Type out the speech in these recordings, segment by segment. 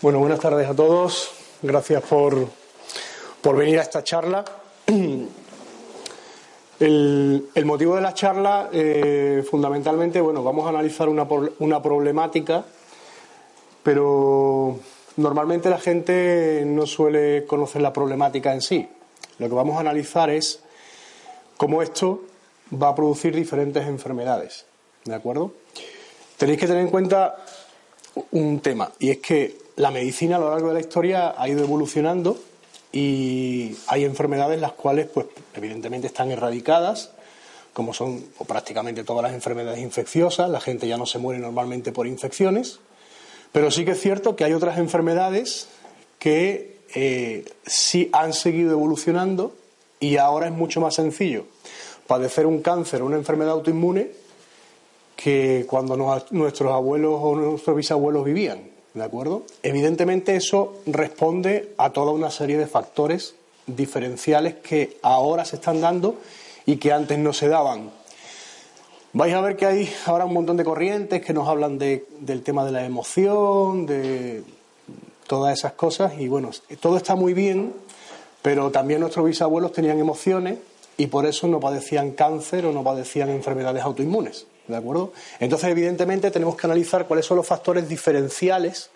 Bueno, buenas tardes a todos. Gracias por, por venir a esta charla. El, motivo de la charla, eh, fundamentalmente, bueno, vamos a analizar una, una problemática, pero normalmente la gente no suele conocer la problemática en sí. Lo que vamos a analizar es cómo esto va a producir diferentes enfermedades. ¿De acuerdo? Tenéis que tener en cuenta un tema, y es que la medicina a lo largo de la historia ha ido evolucionando y hay enfermedades las cuales, pues, evidentemente están erradicadas, como son o prácticamente todas las enfermedades infecciosas. La gente ya no se muere normalmente por infecciones, pero sí que es cierto que hay otras enfermedades que eh, sí han seguido evolucionando y ahora es mucho más sencillo padecer un cáncer o una enfermedad autoinmune que cuando nuestros abuelos o nuestros bisabuelos vivían. ¿De acuerdo? Evidentemente eso responde a toda una serie de factores diferenciales que ahora se están dando y que antes no se daban. Vais a ver que hay ahora un montón de corrientes que nos hablan del tema de la emoción, de todas esas cosas y bueno, todo está muy bien, pero también nuestros bisabuelos tenían emociones y por eso no padecían cáncer o no padecían enfermedades autoinmunes. ¿De acuerdo? Entonces, evidentemente, tenemos que analizar cuáles son los factores diferenciales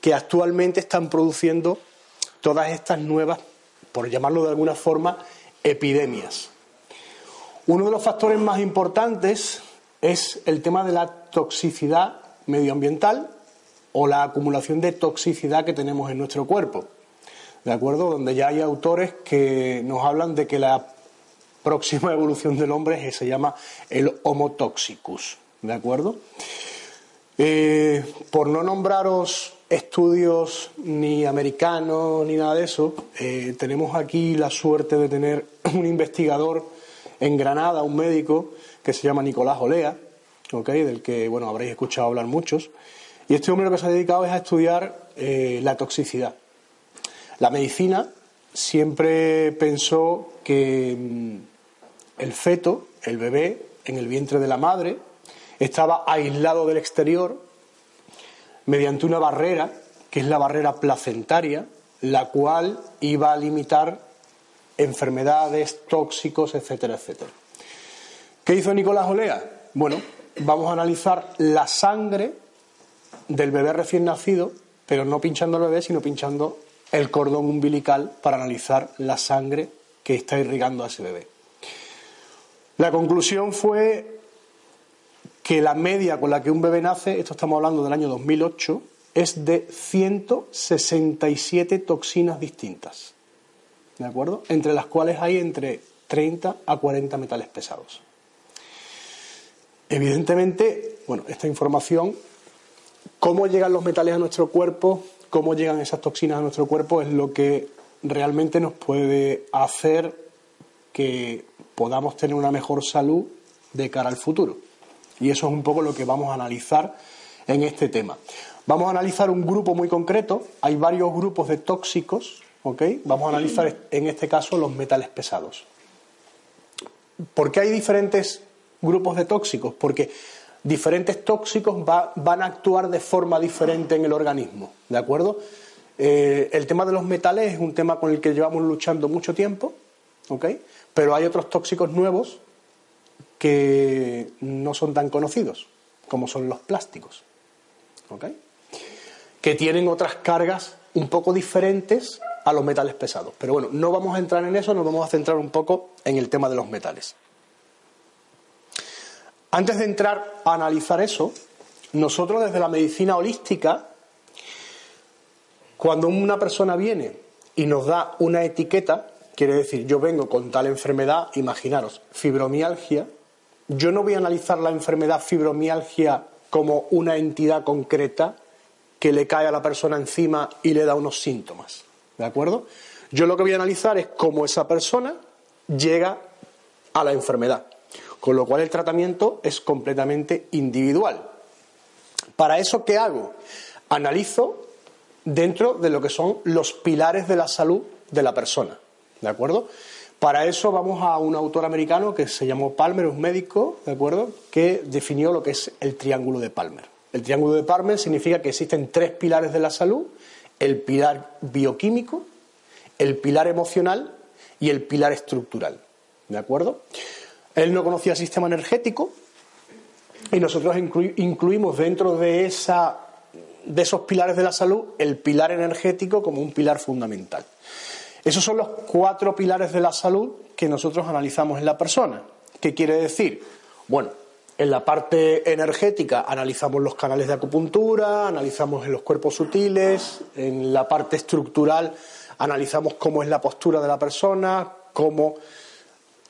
que actualmente están produciendo todas estas nuevas, por llamarlo de alguna forma, epidemias. Uno de los factores más importantes es el tema de la toxicidad medioambiental o la acumulación de toxicidad que tenemos en nuestro cuerpo. ¿De acuerdo? Donde ya hay autores que nos hablan de que la próxima evolución del hombre se llama el Homo toxicus. ¿De acuerdo? Eh, por no nombraros estudios ni americanos ni nada de eso, eh, tenemos aquí la suerte de tener un investigador en Granada, un médico que se llama Nicolás Olea, del que bueno habréis escuchado hablar muchos. Y este hombre lo que se ha dedicado es a estudiar eh, la toxicidad. La medicina siempre pensó que mm, el feto, el bebé, en el vientre de la madre, estaba aislado del exterior mediante una barrera, que es la barrera placentaria, la cual iba a limitar enfermedades, tóxicos, etcétera, etcétera. ¿Qué hizo Nicolás Olea? Bueno, vamos a analizar la sangre del bebé recién nacido, pero no pinchando al bebé, sino pinchando el cordón umbilical para analizar la sangre que está irrigando a ese bebé. La conclusión fue que la media con la que un bebé nace, esto estamos hablando del año 2008, es de 167 toxinas distintas. ¿De acuerdo? Entre las cuales hay entre 30 a 40 metales pesados. Evidentemente, bueno, esta información, cómo llegan los metales a nuestro cuerpo, cómo llegan esas toxinas a nuestro cuerpo, es lo que realmente nos puede hacer que podamos tener una mejor salud de cara al futuro. Y eso es un poco lo que vamos a analizar en este tema. Vamos a analizar un grupo muy concreto. Hay varios grupos de tóxicos, ¿ok? Vamos a analizar en este caso los metales pesados. ¿Por qué hay diferentes grupos de tóxicos? Porque diferentes tóxicos van a actuar de forma diferente en el organismo, ¿de acuerdo? Eh, el tema de los metales es un tema con el que llevamos luchando mucho tiempo, ¿ok? Pero hay otros tóxicos nuevos que no son tan conocidos, como son los plásticos. Que tienen otras cargas un poco diferentes a los metales pesados. Pero bueno, no vamos a entrar en eso, nos vamos a centrar un poco en el tema de los metales. Antes de entrar a analizar eso, nosotros desde la medicina holística, cuando una persona viene y nos da una etiqueta, Quiere decir, yo vengo con tal enfermedad, imaginaros, fibromialgia, yo no voy a analizar la enfermedad fibromialgia como una entidad concreta que le cae a la persona encima y le da unos síntomas. ¿De acuerdo? Yo lo que voy a analizar es cómo esa persona llega a la enfermedad. Con lo cual el tratamiento es completamente individual. Para eso, ¿qué hago? Analizo dentro de lo que son los pilares de la salud de la persona. ¿De acuerdo? Para eso vamos a un autor americano que se llamó Palmer, un médico, ¿de acuerdo?, que definió lo que es el triángulo de Palmer. El triángulo de Palmer significa que existen tres pilares de la salud, el pilar bioquímico, el pilar emocional y el pilar estructural. ¿De acuerdo? Él no conocía el sistema energético y nosotros incluimos dentro de, esa, de esos pilares de la salud el pilar energético como un pilar fundamental. Esos son los cuatro pilares de la salud que nosotros analizamos en la persona. ¿Qué quiere decir? Bueno, en la parte energética analizamos los canales de acupuntura, analizamos en los cuerpos sutiles, en la parte estructural analizamos cómo es la postura de la persona, cómo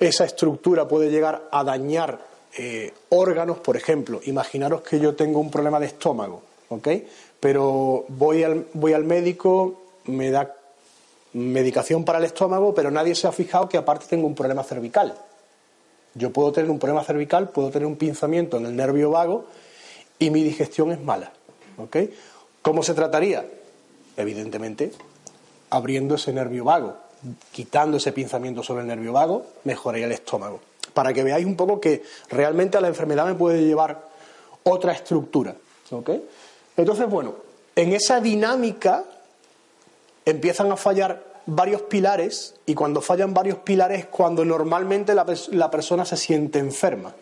esa estructura puede llegar a dañar eh, órganos, por ejemplo. Imaginaros que yo tengo un problema de estómago, ¿ok? Pero voy al, voy al médico, me da medicación para el estómago, pero nadie se ha fijado que aparte tengo un problema cervical. Yo puedo tener un problema cervical, puedo tener un pinzamiento en el nervio vago y mi digestión es mala. ¿ok? ¿Cómo se trataría? Evidentemente, abriendo ese nervio vago, quitando ese pinzamiento sobre el nervio vago, mejoraría el estómago. Para que veáis un poco que realmente a la enfermedad me puede llevar otra estructura. ¿ok? Entonces, bueno, en esa dinámica empiezan a fallar varios pilares y cuando fallan varios pilares es cuando normalmente la, la persona se siente enferma.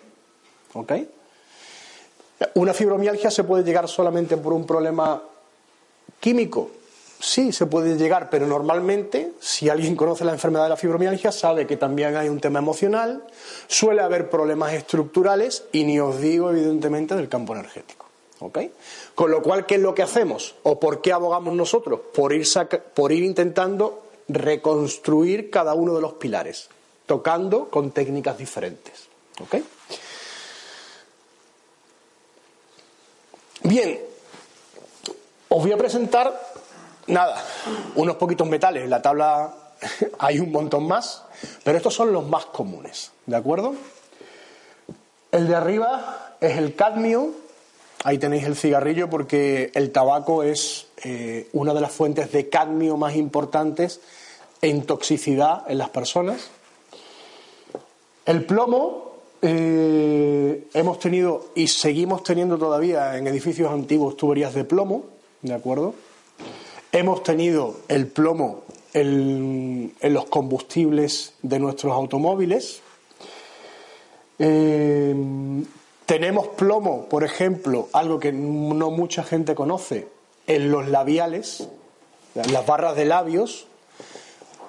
¿Una fibromialgia se puede llegar solamente por un problema químico? Sí, se puede llegar, pero normalmente, si alguien conoce la enfermedad de la fibromialgia, sabe que también hay un tema emocional, suele haber problemas estructurales y ni os digo, evidentemente, del campo energético. ¿Ok? Con lo cual, ¿qué es lo que hacemos? ¿O por qué abogamos nosotros? Por ir, por ir intentando reconstruir cada uno de los pilares, tocando con técnicas diferentes. ¿Ok? Bien, os voy a presentar, nada, unos poquitos metales. En la tabla hay un montón más, pero estos son los más comunes, ¿de acuerdo? El de arriba es el cadmio, Ahí tenéis el cigarrillo porque el tabaco es eh, una de las fuentes de cadmio más importantes en toxicidad en las personas. El plomo eh, hemos tenido y seguimos teniendo todavía en edificios antiguos tuberías de plomo, ¿de acuerdo? Hemos tenido el plomo en, los combustibles de nuestros automóviles. Eh, tenemos plomo, por ejemplo, algo que no mucha gente conoce, en los labiales, las barras de labios.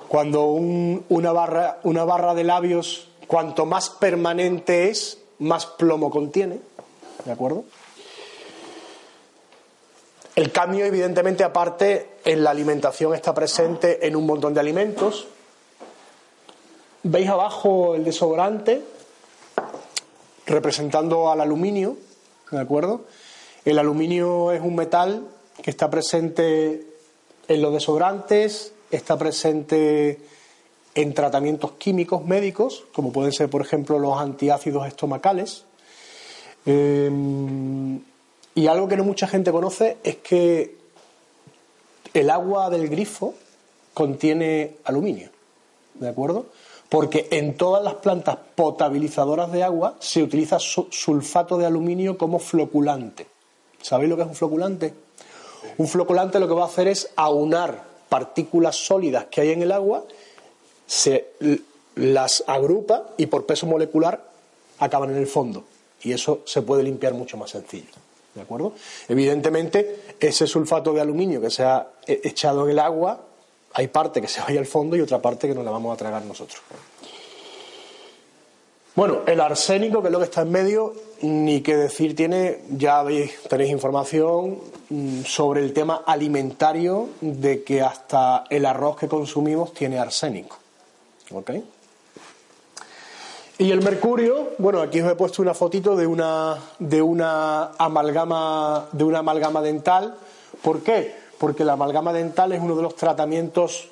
Cuando una, barra, una barra de labios, cuanto más permanente es, más plomo contiene. ¿De acuerdo? El cambio, evidentemente, aparte, en la alimentación está presente en un montón de alimentos. ¿Veis abajo el desodorante? representando al aluminio, ¿de acuerdo? El aluminio es un metal que está presente en los desodorantes, está presente en tratamientos químicos médicos, como pueden ser, por ejemplo, los antiácidos estomacales. Eh, y algo que no mucha gente conoce es que el agua del grifo contiene aluminio, ¿de acuerdo? porque en todas las plantas potabilizadoras de agua se utiliza sulfato de aluminio como floculante. ¿Sabéis lo que es un floculante? Un floculante lo que va a hacer es aunar partículas sólidas que hay en el agua, se las agrupa y por peso molecular acaban en el fondo. Y eso se puede limpiar mucho más sencillo. ¿De acuerdo? Evidentemente, ese sulfato de aluminio que se ha e-, echado en el agua hay parte que se vaya al fondo y otra parte que nos la vamos a tragar nosotros. Bueno, el arsénico, que es lo que está en medio, ni qué decir tiene, ya veis, tenéis información mm, sobre el tema alimentario de que hasta el arroz que consumimos tiene arsénico. ¿Ok? Y el mercurio, bueno, aquí os he puesto una fotito de una, de una amalgama, de una amalgama dental. ¿Por qué? porque la amalgama dental es uno de los tratamientos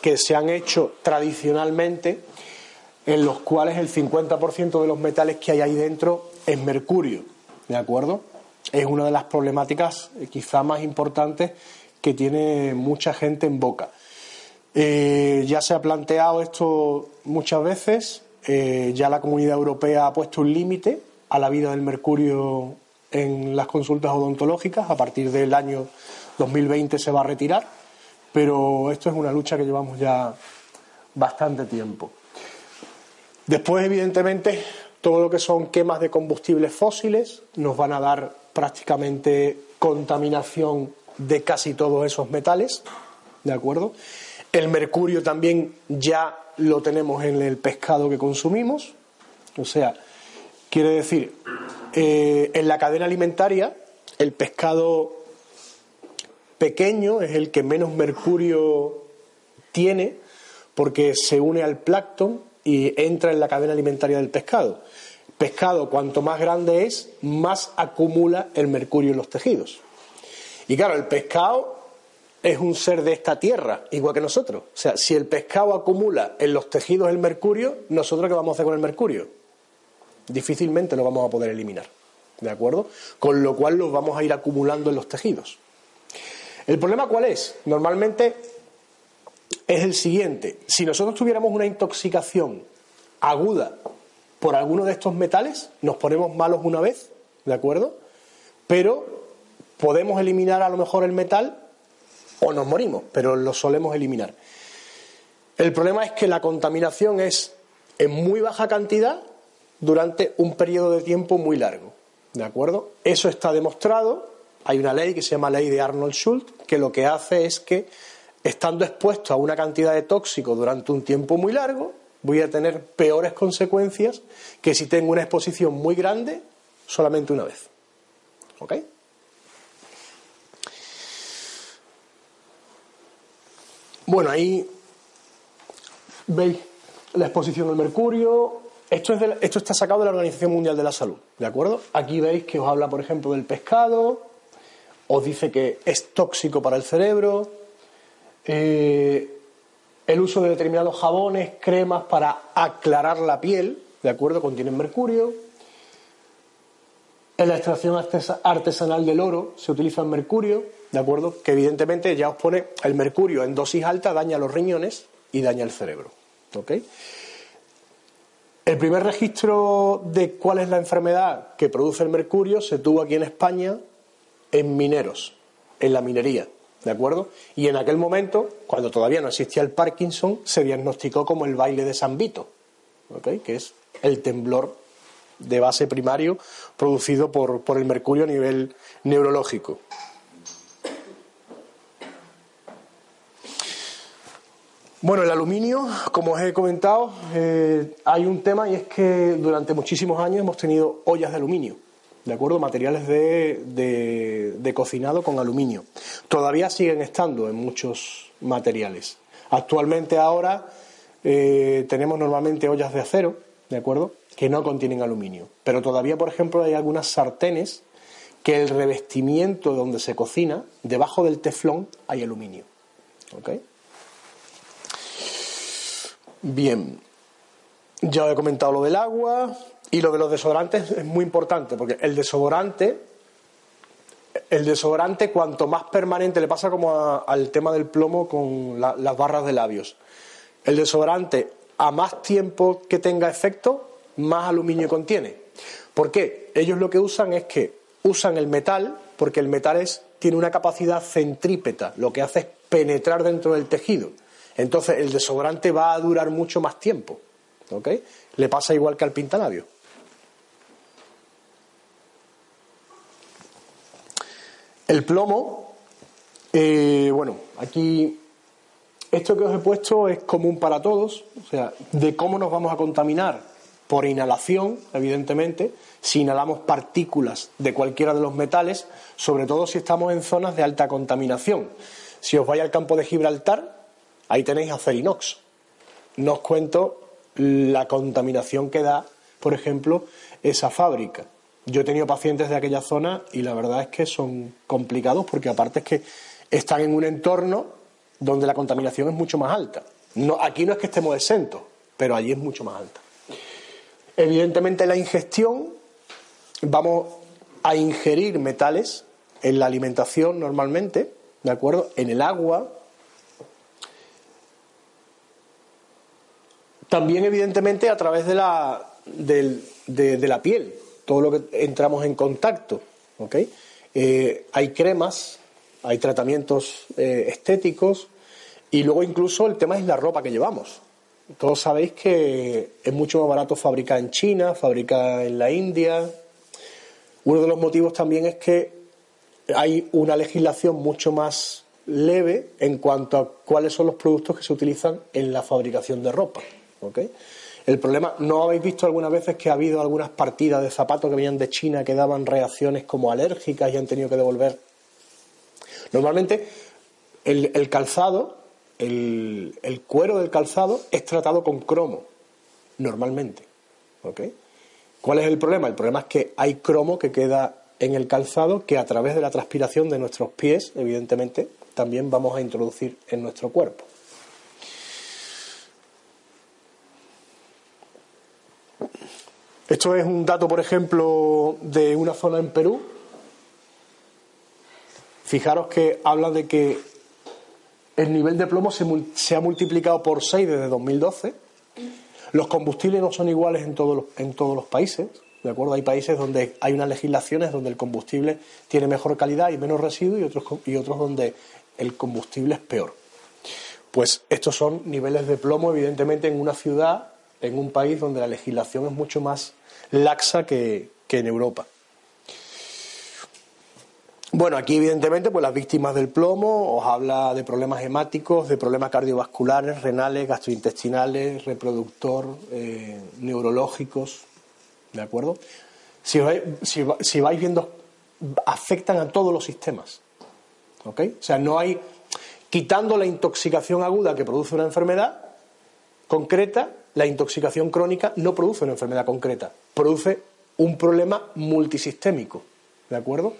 que se han hecho tradicionalmente en los cuales el 50% de los metales que hay ahí dentro es mercurio, ¿de acuerdo? Es una de las problemáticas eh, quizá más importantes que tiene mucha gente en boca. Eh, ya se ha planteado esto muchas veces, ya la Comunidad Europea ha puesto un límite a la vida del mercurio en las consultas odontológicas, a partir del año 2020 se va a retirar, pero esto es una lucha que llevamos ya bastante tiempo. Después, evidentemente, todo lo que son quemas de combustibles fósiles nos van a dar prácticamente contaminación de casi todos esos metales, ¿de acuerdo? El mercurio también ya lo tenemos en el pescado que consumimos, o sea, quiere decir, eh, en la cadena alimentaria, el pescado pequeño es el que menos mercurio tiene porque se une al plancton y entra en la cadena alimentaria del pescado. Pescado, cuanto más grande es, más acumula el mercurio en los tejidos. Y claro, el pescado es un ser de esta tierra, igual que nosotros. O sea, si el pescado acumula en los tejidos el mercurio, ¿nosotros qué vamos a hacer con el mercurio? Difícilmente lo vamos a poder eliminar. ¿De acuerdo? Con lo cual lo vamos a ir acumulando en los tejidos. ¿El problema cuál es? Normalmente es el siguiente. Si nosotros tuviéramos una intoxicación aguda por alguno de estos metales, nos ponemos malos una vez, ¿de acuerdo? Pero podemos eliminar a lo mejor el metal o nos morimos, pero lo solemos eliminar. El problema es que la contaminación es en muy baja cantidad durante un periodo de tiempo muy largo. ¿De acuerdo? Eso está demostrado. Hay una ley que se llama ley de Arnold Schultz, que lo que hace es que, estando expuesto a una cantidad de tóxico durante un tiempo muy largo, voy a tener peores consecuencias que si tengo una exposición muy grande solamente una vez. ¿Ok? Bueno, ahí veis la exposición al mercurio. Esto, es esto está sacado de la Organización Mundial de la Salud, ¿de acuerdo? Aquí veis que os habla, por ejemplo, del pescado, os dice que es tóxico para el cerebro, eh, el uso de determinados jabones, cremas para aclarar la piel, ¿de acuerdo? Contienen mercurio. En la extracción artesanal del oro se utiliza el mercurio, ¿de acuerdo? Que evidentemente ya os pone el mercurio en dosis alta, daña los riñones y daña el cerebro. ¿Ok? El primer registro de cuál es la enfermedad que produce el mercurio se tuvo aquí en España en mineros, en la minería, ¿de acuerdo? Y en aquel momento, cuando todavía no existía el Parkinson, se diagnosticó como el baile de San Vito. Que es el temblor de base primario producido por, por el mercurio a nivel neurológico. Bueno, el aluminio, como os he comentado, eh, hay un tema y es que durante muchísimos años hemos tenido ollas de aluminio, ¿de acuerdo? Materiales de, cocinado con aluminio. Todavía siguen estando en muchos materiales. Actualmente ahora eh, tenemos normalmente ollas de acero, ¿de acuerdo? Que no contienen aluminio. Pero todavía, por ejemplo, hay algunas sartenes que el revestimiento donde se cocina, debajo del teflón, hay aluminio. ¿Ok? Bien, ya he comentado lo del agua y lo de los desodorantes es muy importante porque el desodorante, el desodorante cuanto más permanente le pasa como al tema del plomo con las barras de labios. El desodorante a más tiempo que tenga efecto, más aluminio contiene. ¿Por qué? Ellos lo que usan es que usan el metal porque el metal es, tiene una capacidad centrípeta, lo que hace es penetrar dentro del tejido. Entonces el desodorante va a durar mucho más tiempo. ¿Ok? Le pasa igual que al pintalabio. El plomo, eh, bueno, aquí esto que os he puesto es común para todos, o sea, de cómo nos vamos a contaminar por inhalación, evidentemente, si inhalamos partículas de cualquiera de los metales, sobre todo si estamos en zonas de alta contaminación. Si os vais al campo de Gibraltar, Ahí tenéis Acerinox. No os cuento la contaminación que da, por ejemplo, esa fábrica. Yo he tenido pacientes de aquella zona y la verdad es que son complicados porque aparte es que están en un entorno donde la contaminación es mucho más alta. No, aquí no es que estemos exentos, pero allí es mucho más alta. Evidentemente la ingestión, vamos a ingerir metales en la alimentación normalmente, ¿de acuerdo? En el agua, También, evidentemente, a través de la, de, la piel, todo lo que entramos en contacto. Eh, hay cremas, hay tratamientos eh, estéticos y luego incluso el tema es la ropa que llevamos. Todos sabéis que es mucho más barato fabricar en China, fabricar en la India. Uno de los motivos también es que hay una legislación mucho más leve en cuanto a cuáles son los productos que se utilizan en la fabricación de ropa. El problema, ¿no habéis visto algunas veces que ha habido algunas partidas de zapatos que venían de China que daban reacciones como alérgicas y han tenido que devolver? Normalmente el calzado el, cuero del calzado es tratado con cromo, normalmente. ¿Cuál es el problema? El problema es que hay cromo que queda en el calzado que a través de la transpiración de nuestros pies, evidentemente, también vamos a introducir en nuestro cuerpo. Esto es un dato, por ejemplo, de una zona en Perú. Fijaros que habla de que el nivel de plomo se, ha multiplicado por 6 desde 2012. Los combustibles no son iguales en todos los, en todos los países. ¿De acuerdo? Hay países donde hay unas legislaciones donde el combustible tiene mejor calidad y menos residuos y otros, y otros donde el combustible es peor. Pues estos son niveles de plomo, evidentemente, en una ciudad, en un país donde la legislación es mucho más laxa que en Europa. Bueno, aquí evidentemente pues las víctimas del plomo os habla de problemas hemáticos, de problemas cardiovasculares, renales, gastrointestinales, reproductor, eh, neurológicos, ¿de acuerdo? Si vais, si, vais viendo, afectan a todos los sistemas, ¿ok? O sea, no hay, quitando la intoxicación aguda que produce una enfermedad concreta, la intoxicación crónica no produce una enfermedad concreta, produce un problema multisistémico, ¿de acuerdo?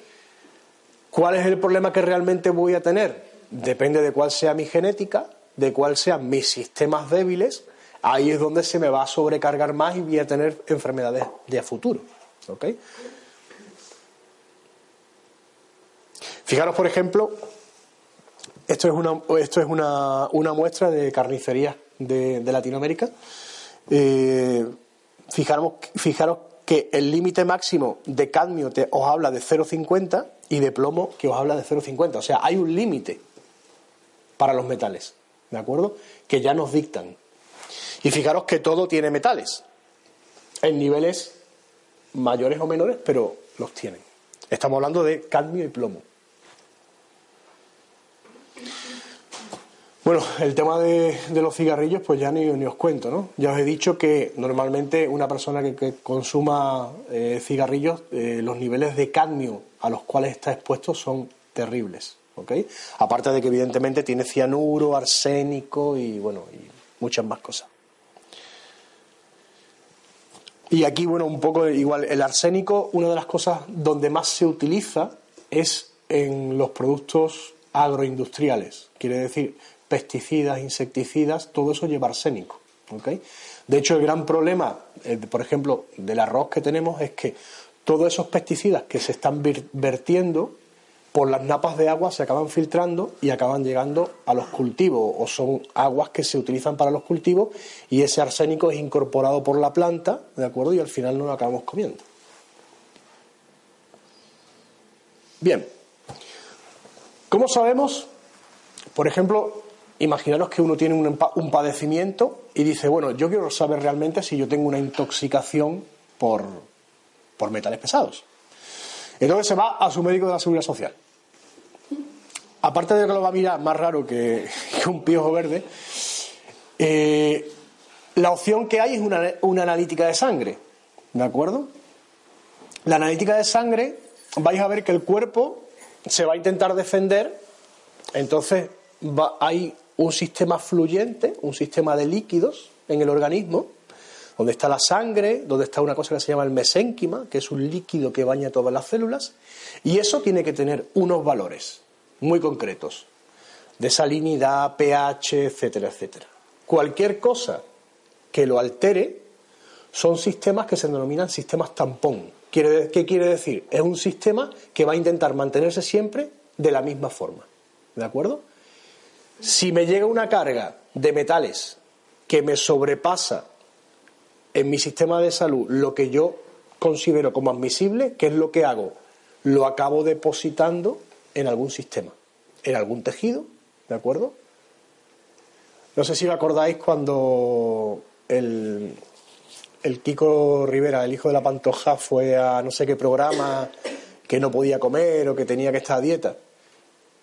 ¿Cuál es el problema que realmente voy a tener? Depende de cuál sea mi genética, de cuál sean mis sistemas débiles. Ahí es donde se me va a sobrecargar más y voy a tener enfermedades de futuro. Fijaros, por ejemplo, esto es una, esto es una, muestra de carnicería de, Latinoamérica. Eh, fijaros, que el límite máximo de cadmio te, os habla de 0,50 y de plomo que os habla de 0,50. O sea, hay un límite para los metales, ¿de acuerdo? Que ya nos dictan. Y fijaros que todo tiene metales, en niveles mayores o menores, pero los tienen. Estamos hablando de cadmio y plomo. Bueno, el tema de, los cigarrillos, pues ya ni, os cuento, ¿no? Ya os he dicho que normalmente una persona que, consuma eh, cigarrillos, eh, los niveles de cadmio a los cuales está expuesto son terribles, ¿ok? Aparte de que evidentemente tiene cianuro, arsénico y, bueno, y muchas más cosas. Y aquí, bueno, un poco igual, el arsénico, una de las cosas donde más se utiliza es en los productos agroindustriales. Quiere decir, pesticidas, insecticidas, todo eso lleva arsénico. De hecho, el gran problema, eh, por ejemplo, del arroz que tenemos es que todos esos pesticidas que se están vertiendo por las napas de agua se acaban filtrando y acaban llegando a los cultivos o son aguas que se utilizan para los cultivos y ese arsénico es incorporado por la planta, ¿de acuerdo? Y al final no lo acabamos comiendo. Bien. ¿Cómo sabemos? Por ejemplo, imaginaros que uno tiene un, padecimiento y dice, bueno, yo quiero saber realmente si yo tengo una intoxicación por, por metales pesados. Entonces se va a su médico de la seguridad social. Aparte de que lo va a mirar más raro que, un piojo verde, eh, la opción que hay es una, una analítica de sangre. ¿De acuerdo? La analítica de sangre, vais a ver que el cuerpo se va a intentar defender, entonces va, hay un sistema fluyente, un sistema de líquidos en el organismo, donde está la sangre, donde está una cosa que se llama el mesénquima, que es un líquido que baña todas las células, y eso tiene que tener unos valores muy concretos, de salinidad, pH, etcétera, etcétera. Cualquier cosa que lo altere son sistemas que se denominan sistemas tampón. ¿Qué quiere decir? Es un sistema que va a intentar mantenerse siempre de la misma forma. ¿De acuerdo? Si me llega una carga de metales que me sobrepasa en mi sistema de salud lo que yo considero como admisible, ¿qué es lo que hago? Lo acabo depositando en algún sistema, en algún tejido, ¿de acuerdo? No sé si me acordáis cuando el, el Kiko Rivera, el hijo de la Pantoja, fue a no sé qué programa que no podía comer o que tenía que estar a dieta.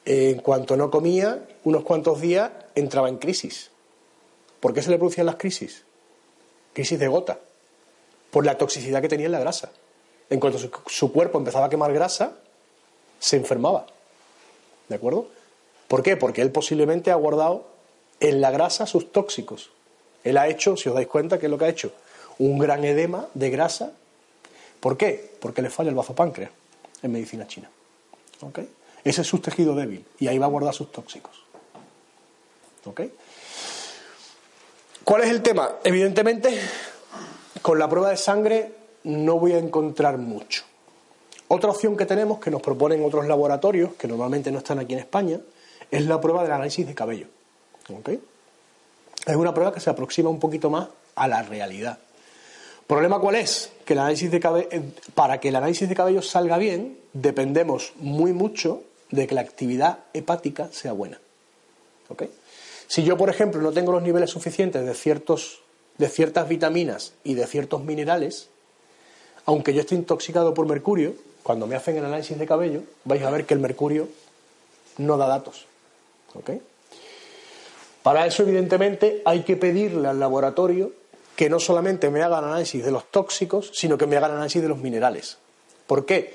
En cuanto no comía, unos cuantos días entraba en crisis. ¿Por qué se le producían las crisis? Crisis de gota. Por la toxicidad que tenía en la grasa. En cuanto su, cuerpo empezaba a quemar grasa, se enfermaba. ¿De acuerdo? ¿Por qué? Porque él posiblemente ha guardado en la grasa sus tóxicos. Él ha hecho, si os dais cuenta, ¿qué es lo que ha hecho? Un gran edema de grasa. ¿Por qué? Porque le falla el bazo páncreas en medicina china. ¿Ok? Ese es su tejido débil y ahí va a guardar sus tóxicos. ¿Ok? ¿Cuál es el tema? Evidentemente, con la prueba de sangre no voy a encontrar mucho. Otra opción que tenemos, que nos proponen otros laboratorios, que normalmente no están aquí en España, es la prueba del análisis de cabello. Es una prueba que se aproxima un poquito más a la realidad. ¿Problema cuál es? Que el análisis de eh, para que el análisis de cabello salga bien, dependemos muy mucho de que la actividad hepática sea buena. Si yo, por ejemplo, no tengo los niveles suficientes de, ciertos, de ciertas vitaminas y de ciertos minerales, aunque yo esté intoxicado por mercurio, cuando me hacen el análisis de cabello, vais a ver que el mercurio no da datos. Para eso, evidentemente, hay que pedirle al laboratorio que no solamente me hagan análisis de los tóxicos, sino que me hagan análisis de los minerales. ¿Por qué?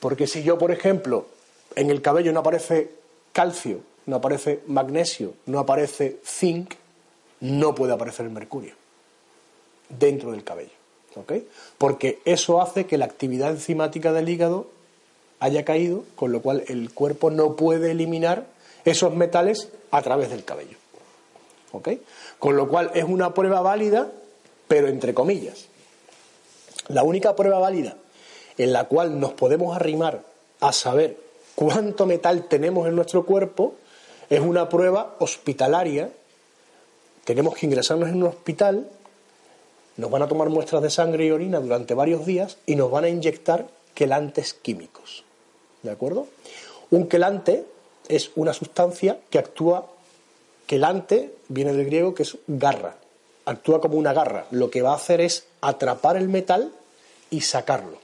Porque si yo, por ejemplo, en el cabello no aparece calcio, no aparece magnesio, no aparece zinc, no puede aparecer el mercurio dentro del cabello. ¿ok? Porque eso hace que la actividad enzimática del hígado haya caído, con lo cual el cuerpo no puede eliminar esos metales a través del cabello. ¿ok? Con lo cual es una prueba válida, pero entre comillas. La única prueba válida en la cual nos podemos arrimar a saber cuánto metal tenemos en nuestro cuerpo es una prueba hospitalaria. Tenemos que ingresarnos en un hospital, nos van a tomar muestras de sangre y orina durante varios días y nos van a inyectar quelantes químicos. ¿De acuerdo? Un quelante es una sustancia que actúa, quelante viene del griego que es garra, actúa como una garra. Lo que va a hacer es atrapar el metal y sacarlo.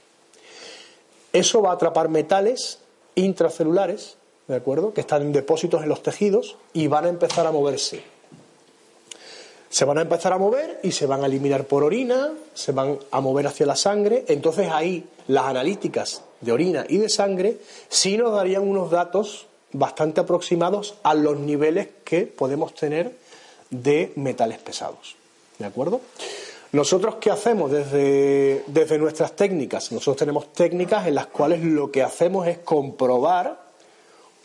Eso va a atrapar metales intracelulares, ¿de acuerdo? Que están en depósitos en los tejidos y van a empezar a moverse. Se van a empezar a mover y se van a eliminar por orina, se van a mover hacia la sangre. Entonces ahí las analíticas de orina y de sangre sí nos darían unos datos bastante aproximados a los niveles que podemos tener de metales pesados. ¿De acuerdo? Nosotros, ¿qué hacemos desde, desde nuestras técnicas? Nosotros tenemos técnicas en las cuales lo que hacemos es comprobar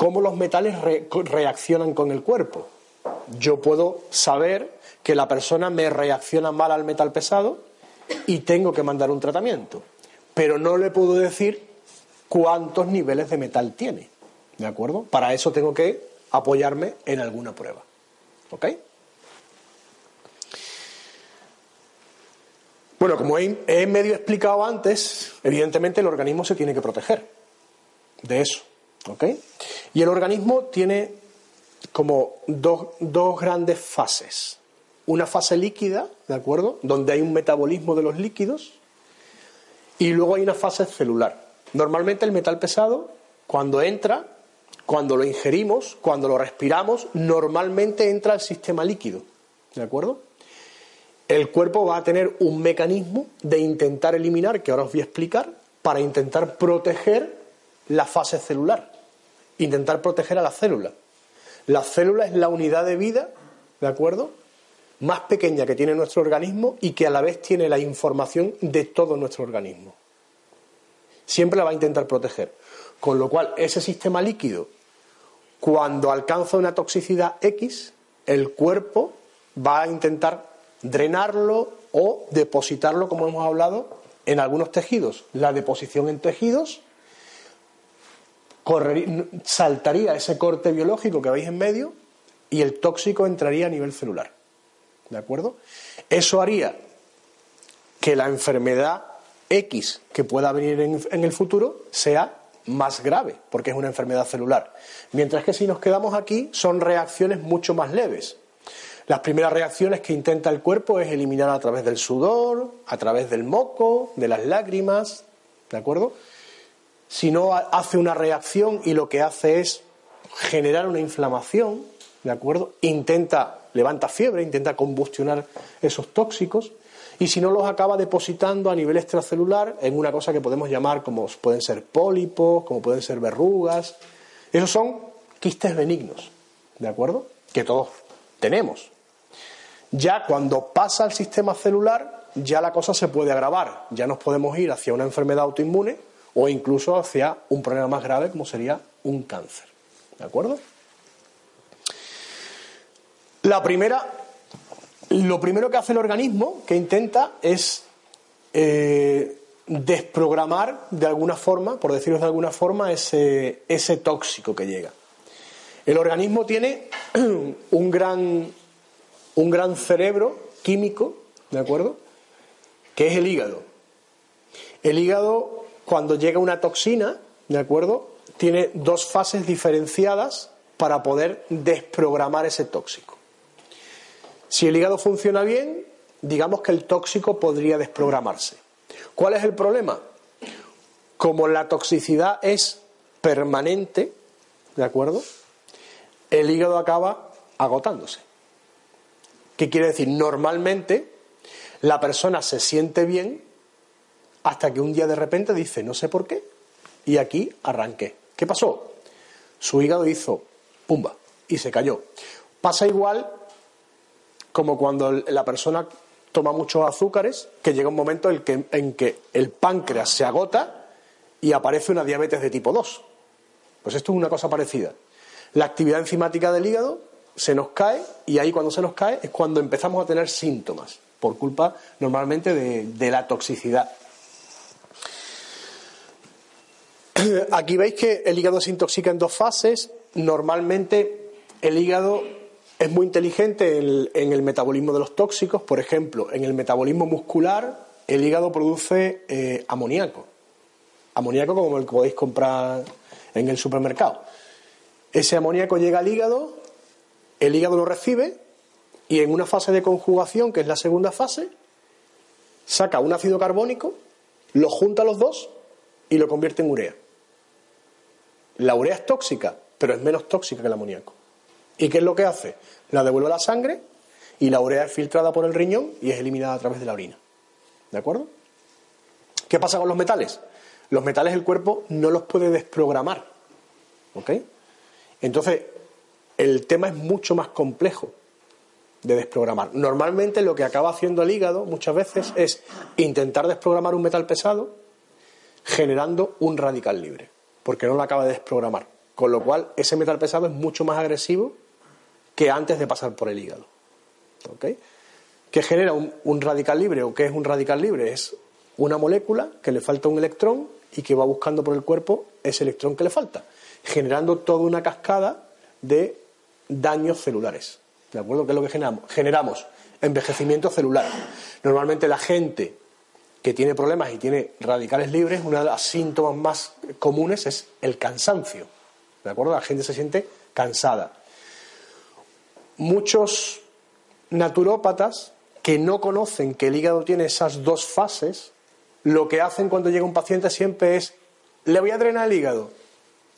cómo los metales reaccionan con el cuerpo. Yo puedo saber que la persona me reacciona mal al metal pesado y tengo que mandar un tratamiento, pero no le puedo decir cuántos niveles de metal tiene. ¿De acuerdo? Para eso tengo que apoyarme en alguna prueba. ¿Ok? Bueno, como he, medio explicado antes, evidentemente el organismo se tiene que proteger de eso. ¿Ok? Y el organismo tiene como dos, dos grandes fases. Una fase líquida, ¿de acuerdo? Donde hay un metabolismo de los líquidos. Y luego hay una fase celular. Normalmente el metal pesado, cuando entra, cuando lo ingerimos, cuando lo respiramos, normalmente entra al sistema líquido. ¿De acuerdo? el cuerpo va a tener un mecanismo de intentar eliminar, que ahora os voy a explicar, para intentar proteger la fase celular, intentar proteger a la célula. La célula es la unidad de vida, ¿de acuerdo? Más pequeña que tiene nuestro organismo y que a la vez tiene la información de todo nuestro organismo. Siempre la va a intentar proteger. Con lo cual, ese sistema líquido, cuando alcanza una toxicidad X, el cuerpo va a intentar drenarlo o depositarlo, como hemos hablado, en algunos tejidos. La deposición en tejidos saltaría ese corte biológico que veis en medio y el tóxico entraría a nivel celular. ¿De acuerdo? Eso haría que la enfermedad X que pueda venir en, el futuro sea más grave, porque es una enfermedad celular. Mientras que si nos quedamos aquí, son reacciones mucho más leves. Las primeras reacciones que intenta el cuerpo es eliminar a través del sudor, a través del moco, de las lágrimas, ¿de acuerdo? Si no hace una reacción y lo que hace es generar una inflamación, ¿de acuerdo? Intenta, levanta fiebre, intenta combustionar esos tóxicos y si no los acaba depositando a nivel extracelular en una cosa que podemos llamar como pueden ser pólipos, como pueden ser verrugas. Esos son quistes benignos, ¿de acuerdo? Que todos tenemos. Ya cuando pasa al sistema celular, ya la cosa se puede agravar. Ya nos podemos ir hacia una enfermedad autoinmune o incluso hacia un problema más grave como sería un cáncer. ¿De acuerdo? La primera, lo primero que hace el organismo, que intenta, es eh, desprogramar de alguna forma, por decirlo de alguna forma, ese, ese tóxico que llega. El organismo tiene un gran, un gran cerebro químico, ¿de acuerdo? Que es el hígado. El hígado, cuando llega una toxina, ¿de acuerdo? Tiene dos fases diferenciadas para poder desprogramar ese tóxico. Si el hígado funciona bien, digamos que el tóxico podría desprogramarse. ¿Cuál es el problema? Como la toxicidad es permanente, ¿de acuerdo? El hígado acaba agotándose. ¿Qué quiere decir? Normalmente la persona se siente bien hasta que un día de repente dice, no sé por qué, y aquí arranqué. ¿Qué pasó? Su hígado hizo pumba y se cayó. Pasa igual como cuando la persona toma muchos azúcares, que llega un momento en que, en que el páncreas se agota y aparece una diabetes de tipo 2. Pues esto es una cosa parecida. La actividad enzimática del hígado se nos cae y ahí cuando se nos cae es cuando empezamos a tener síntomas, por culpa normalmente de, de la toxicidad. Aquí veis que el hígado se intoxica en dos fases. Normalmente el hígado es muy inteligente en el, metabolismo de los tóxicos. Por ejemplo, en el metabolismo muscular, el hígado produce eh, amoníaco. Amoníaco como el que podéis comprar en el supermercado. Ese amoníaco llega al hígado, el hígado lo recibe y en una fase de conjugación, que es la segunda fase, saca un ácido carbónico, lo junta los dos y lo convierte en urea. La urea es tóxica, pero es menos tóxica que el amoníaco. ¿Y qué es lo que hace? La devuelve a la sangre y la urea es filtrada por el riñón y es eliminada a través de la orina. ¿De acuerdo? ¿Qué pasa con los metales? Los metales el cuerpo no los puede desprogramar. ¿Ok? Entonces, el tema es mucho más complejo de desprogramar. Normalmente lo que acaba haciendo el hígado muchas veces es intentar desprogramar un metal pesado generando un radical libre, porque no lo acaba de desprogramar. Con lo cual, ese metal pesado es mucho más agresivo que antes de pasar por el hígado. ¿Ok? ¿Qué genera un, radical libre o qué es un radical libre? Es una molécula que le falta un electrón y que va buscando por el cuerpo ese electrón que le falta, generando toda una cascada de daños celulares. ¿De acuerdo? ¿Qué es lo que generamos? Generamos envejecimiento celular. Normalmente la gente que tiene problemas y tiene radicales libres, uno de los síntomas más comunes es el cansancio. ¿De acuerdo? La gente se siente cansada muchos naturópatas que no conocen que el hígado tiene esas dos fases, lo que hacen cuando llega un paciente siempre es, le voy a drenar el hígado.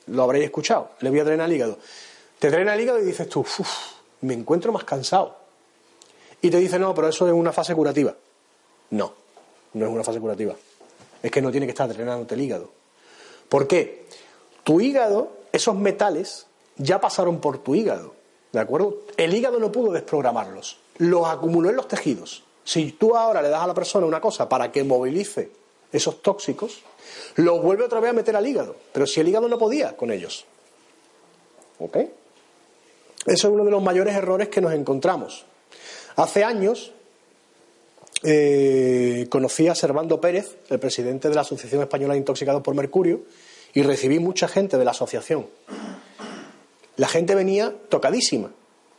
Lo habréis escuchado, le voy a drenar el hígado. Te drena el hígado y dices tú, uff, me encuentro más cansado. Y te dice, no, pero eso es una fase curativa. No, no es una fase curativa. Es que no tiene que estar drenándote el hígado. ¿Por qué? Tu hígado, esos metales, ya pasaron por tu hígado. ¿De acuerdo? El hígado no pudo desprogramarlos, los acumuló en los tejidos. Si tú ahora le das a la persona una cosa para que movilice esos tóxicos, los vuelve otra vez a meter al hígado. Pero si el hígado no podía con ellos. ¿Ok? Eso es uno de los mayores errores que nos encontramos. Hace años eh, conocí a Servando Pérez, el presidente de la Asociación Española de Intoxicados por Mercurio, y recibí mucha gente de la asociación la gente venía tocadísima,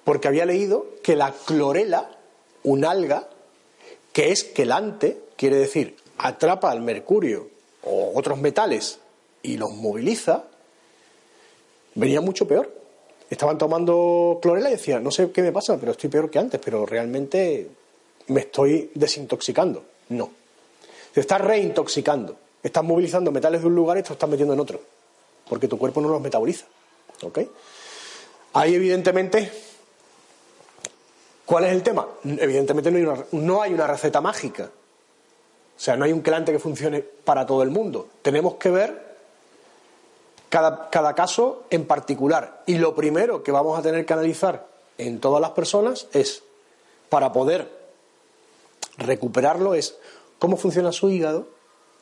porque había leído que la clorela un alga que es quelante, quiere decir, atrapa al mercurio o otros metales y los moviliza, venía mucho peor. Estaban tomando clorela y decían, no sé qué me pasa, pero estoy peor que antes, pero realmente me estoy desintoxicando. No. Te estás reintoxicando. Estás movilizando metales de un lugar y te los estás metiendo en otro. Porque tu cuerpo no los metaboliza. ¿Ok? Ahí, evidentemente, ¿cuál es el tema? Evidentemente no hay una, no hay una receta mágica. O sea, no hay un quelante que funcione para todo el mundo. Tenemos que ver cada, cada, caso en particular. Y lo primero que vamos a tener que analizar en todas las personas es, para poder recuperarlo, es cómo funciona su hígado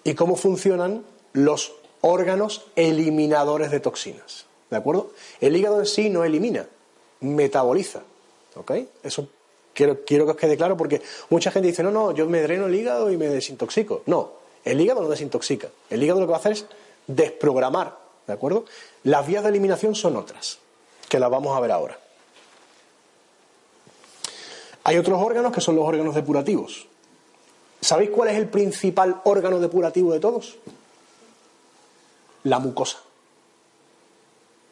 y cómo funcionan los órganos eliminadores de toxinas. ¿De acuerdo? El hígado en sí no elimina, metaboliza. ¿Ok? Eso quiero, quiero que os quede claro porque mucha gente dice, no, no, yo me dreno el hígado y me desintoxico. No, el hígado no desintoxica. El hígado lo que va a hacer es desprogramar. ¿De acuerdo? Las vías de eliminación son otras, que las vamos a ver ahora. Hay otros órganos que son los órganos depurativos. ¿Sabéis cuál es el principal órgano depurativo de todos? La mucosa.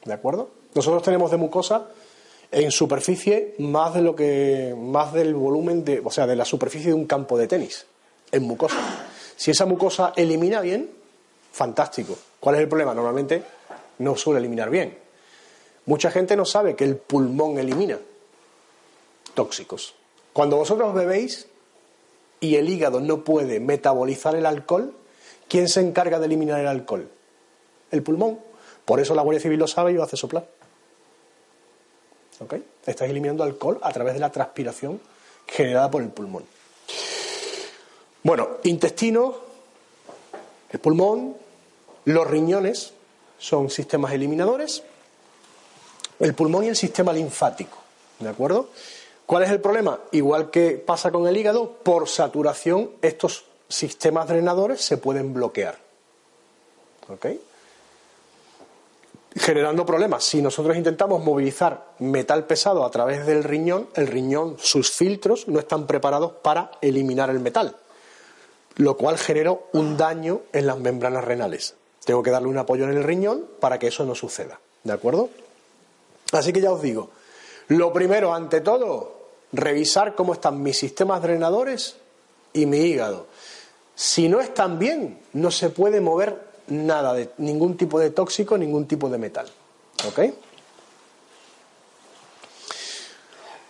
¿De acuerdo? Nosotros tenemos de mucosa en superficie más de lo que más del volumen de, o sea, de la superficie de un campo de tenis en mucosa. Si esa mucosa elimina bien, fantástico. ¿Cuál es el problema? Normalmente no suele eliminar bien. Mucha gente no sabe que el pulmón elimina tóxicos. Cuando vosotros bebéis y el hígado no puede metabolizar el alcohol, ¿quién se encarga de eliminar el alcohol? El pulmón. Por eso la Guardia Civil lo sabe y lo hace soplar. ¿Ok? Estáis eliminando alcohol a través de la transpiración generada por el pulmón. Bueno, intestino, el pulmón, los riñones son sistemas eliminadores, el pulmón y el sistema linfático. ¿De acuerdo? ¿Cuál es el problema? Igual que pasa con el hígado, por saturación estos sistemas drenadores se pueden bloquear. ¿Ok? generando problemas. Si nosotros intentamos movilizar metal pesado a través del riñón, el riñón, sus filtros no están preparados para eliminar el metal, lo cual genera un daño en las membranas renales. Tengo que darle un apoyo en el riñón para que eso no suceda. ¿De acuerdo? Así que ya os digo, lo primero, ante todo, revisar cómo están mis sistemas drenadores y mi hígado. Si no están bien, no se puede mover nada de ningún tipo de tóxico, ningún tipo de metal. ¿Ok?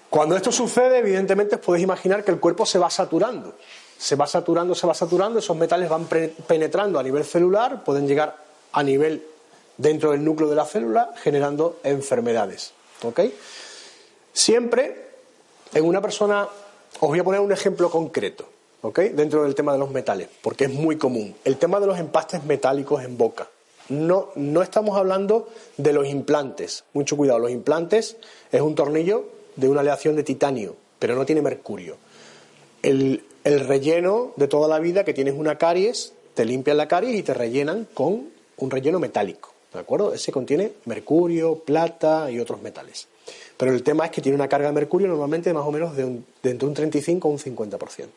Cuando esto sucede, evidentemente os podéis imaginar que el cuerpo se va saturando. Se va saturando, se va saturando, esos metales van penetrando a nivel celular, pueden llegar a nivel dentro del núcleo de la célula, generando enfermedades. ¿Ok? Siempre en una persona, os voy a poner un ejemplo concreto. ¿ok? Dentro del tema de los metales, porque es muy común. El tema de los empastes metálicos en boca. No, no estamos hablando de los implantes. Mucho cuidado, los implantes es un tornillo de una aleación de titanio, pero no tiene mercurio. El, el relleno de toda la vida que tienes una caries, te limpian la caries y te rellenan con un relleno metálico. ¿De acuerdo? Ese contiene mercurio, plata y otros metales. Pero el tema es que tiene una carga de mercurio normalmente más o menos de, un, de entre un 35 a un 50%.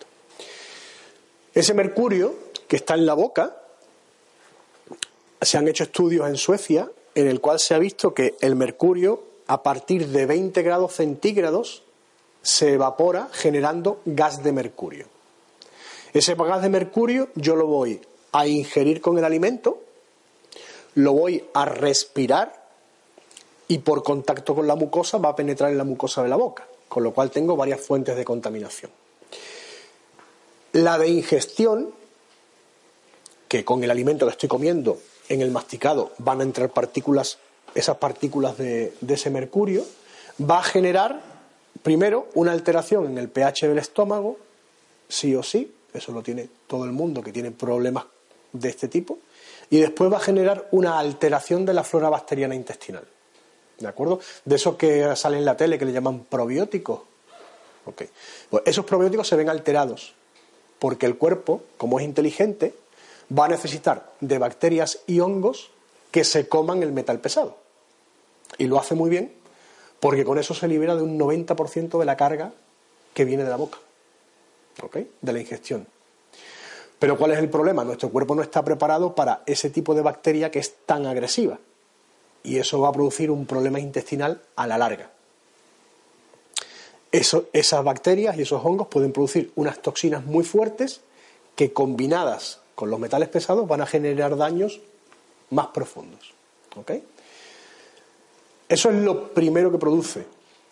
Ese mercurio que está en la boca, se han hecho estudios en Suecia en el cual se ha visto que el mercurio a partir de 20 grados centígrados se evapora generando gas de mercurio. Ese gas de mercurio yo lo voy a ingerir con el alimento, lo voy a respirar y por contacto con la mucosa va a penetrar en la mucosa de la boca, con lo cual tengo varias fuentes de contaminación. La de ingestión, que con el alimento que estoy comiendo en el masticado van a entrar partículas, esas partículas de, ese mercurio, va a generar primero una alteración en el pH del estómago, sí o sí, eso lo tiene todo el mundo que tiene problemas de este tipo, y después va a generar una alteración de la flora bacteriana intestinal. ¿De acuerdo? De esos que salen en la tele que le llaman probióticos. Okay. Pues esos probióticos se ven alterados porque el cuerpo, como es inteligente, va a necesitar de bacterias y hongos que se coman el metal pesado. Y lo hace muy bien porque con eso se libera de un 90% de la carga que viene de la boca. ¿ok? De la ingestión. Pero ¿cuál es el problema? Nuestro cuerpo no está preparado para ese tipo de bacteria que es tan agresiva. Y eso va a producir un problema intestinal a la larga. esas bacterias y esos hongos pueden producir unas toxinas muy fuertes que combinadas con los metales pesados van a generar daños más profundos. ¿ok? Eso es lo primero que produce.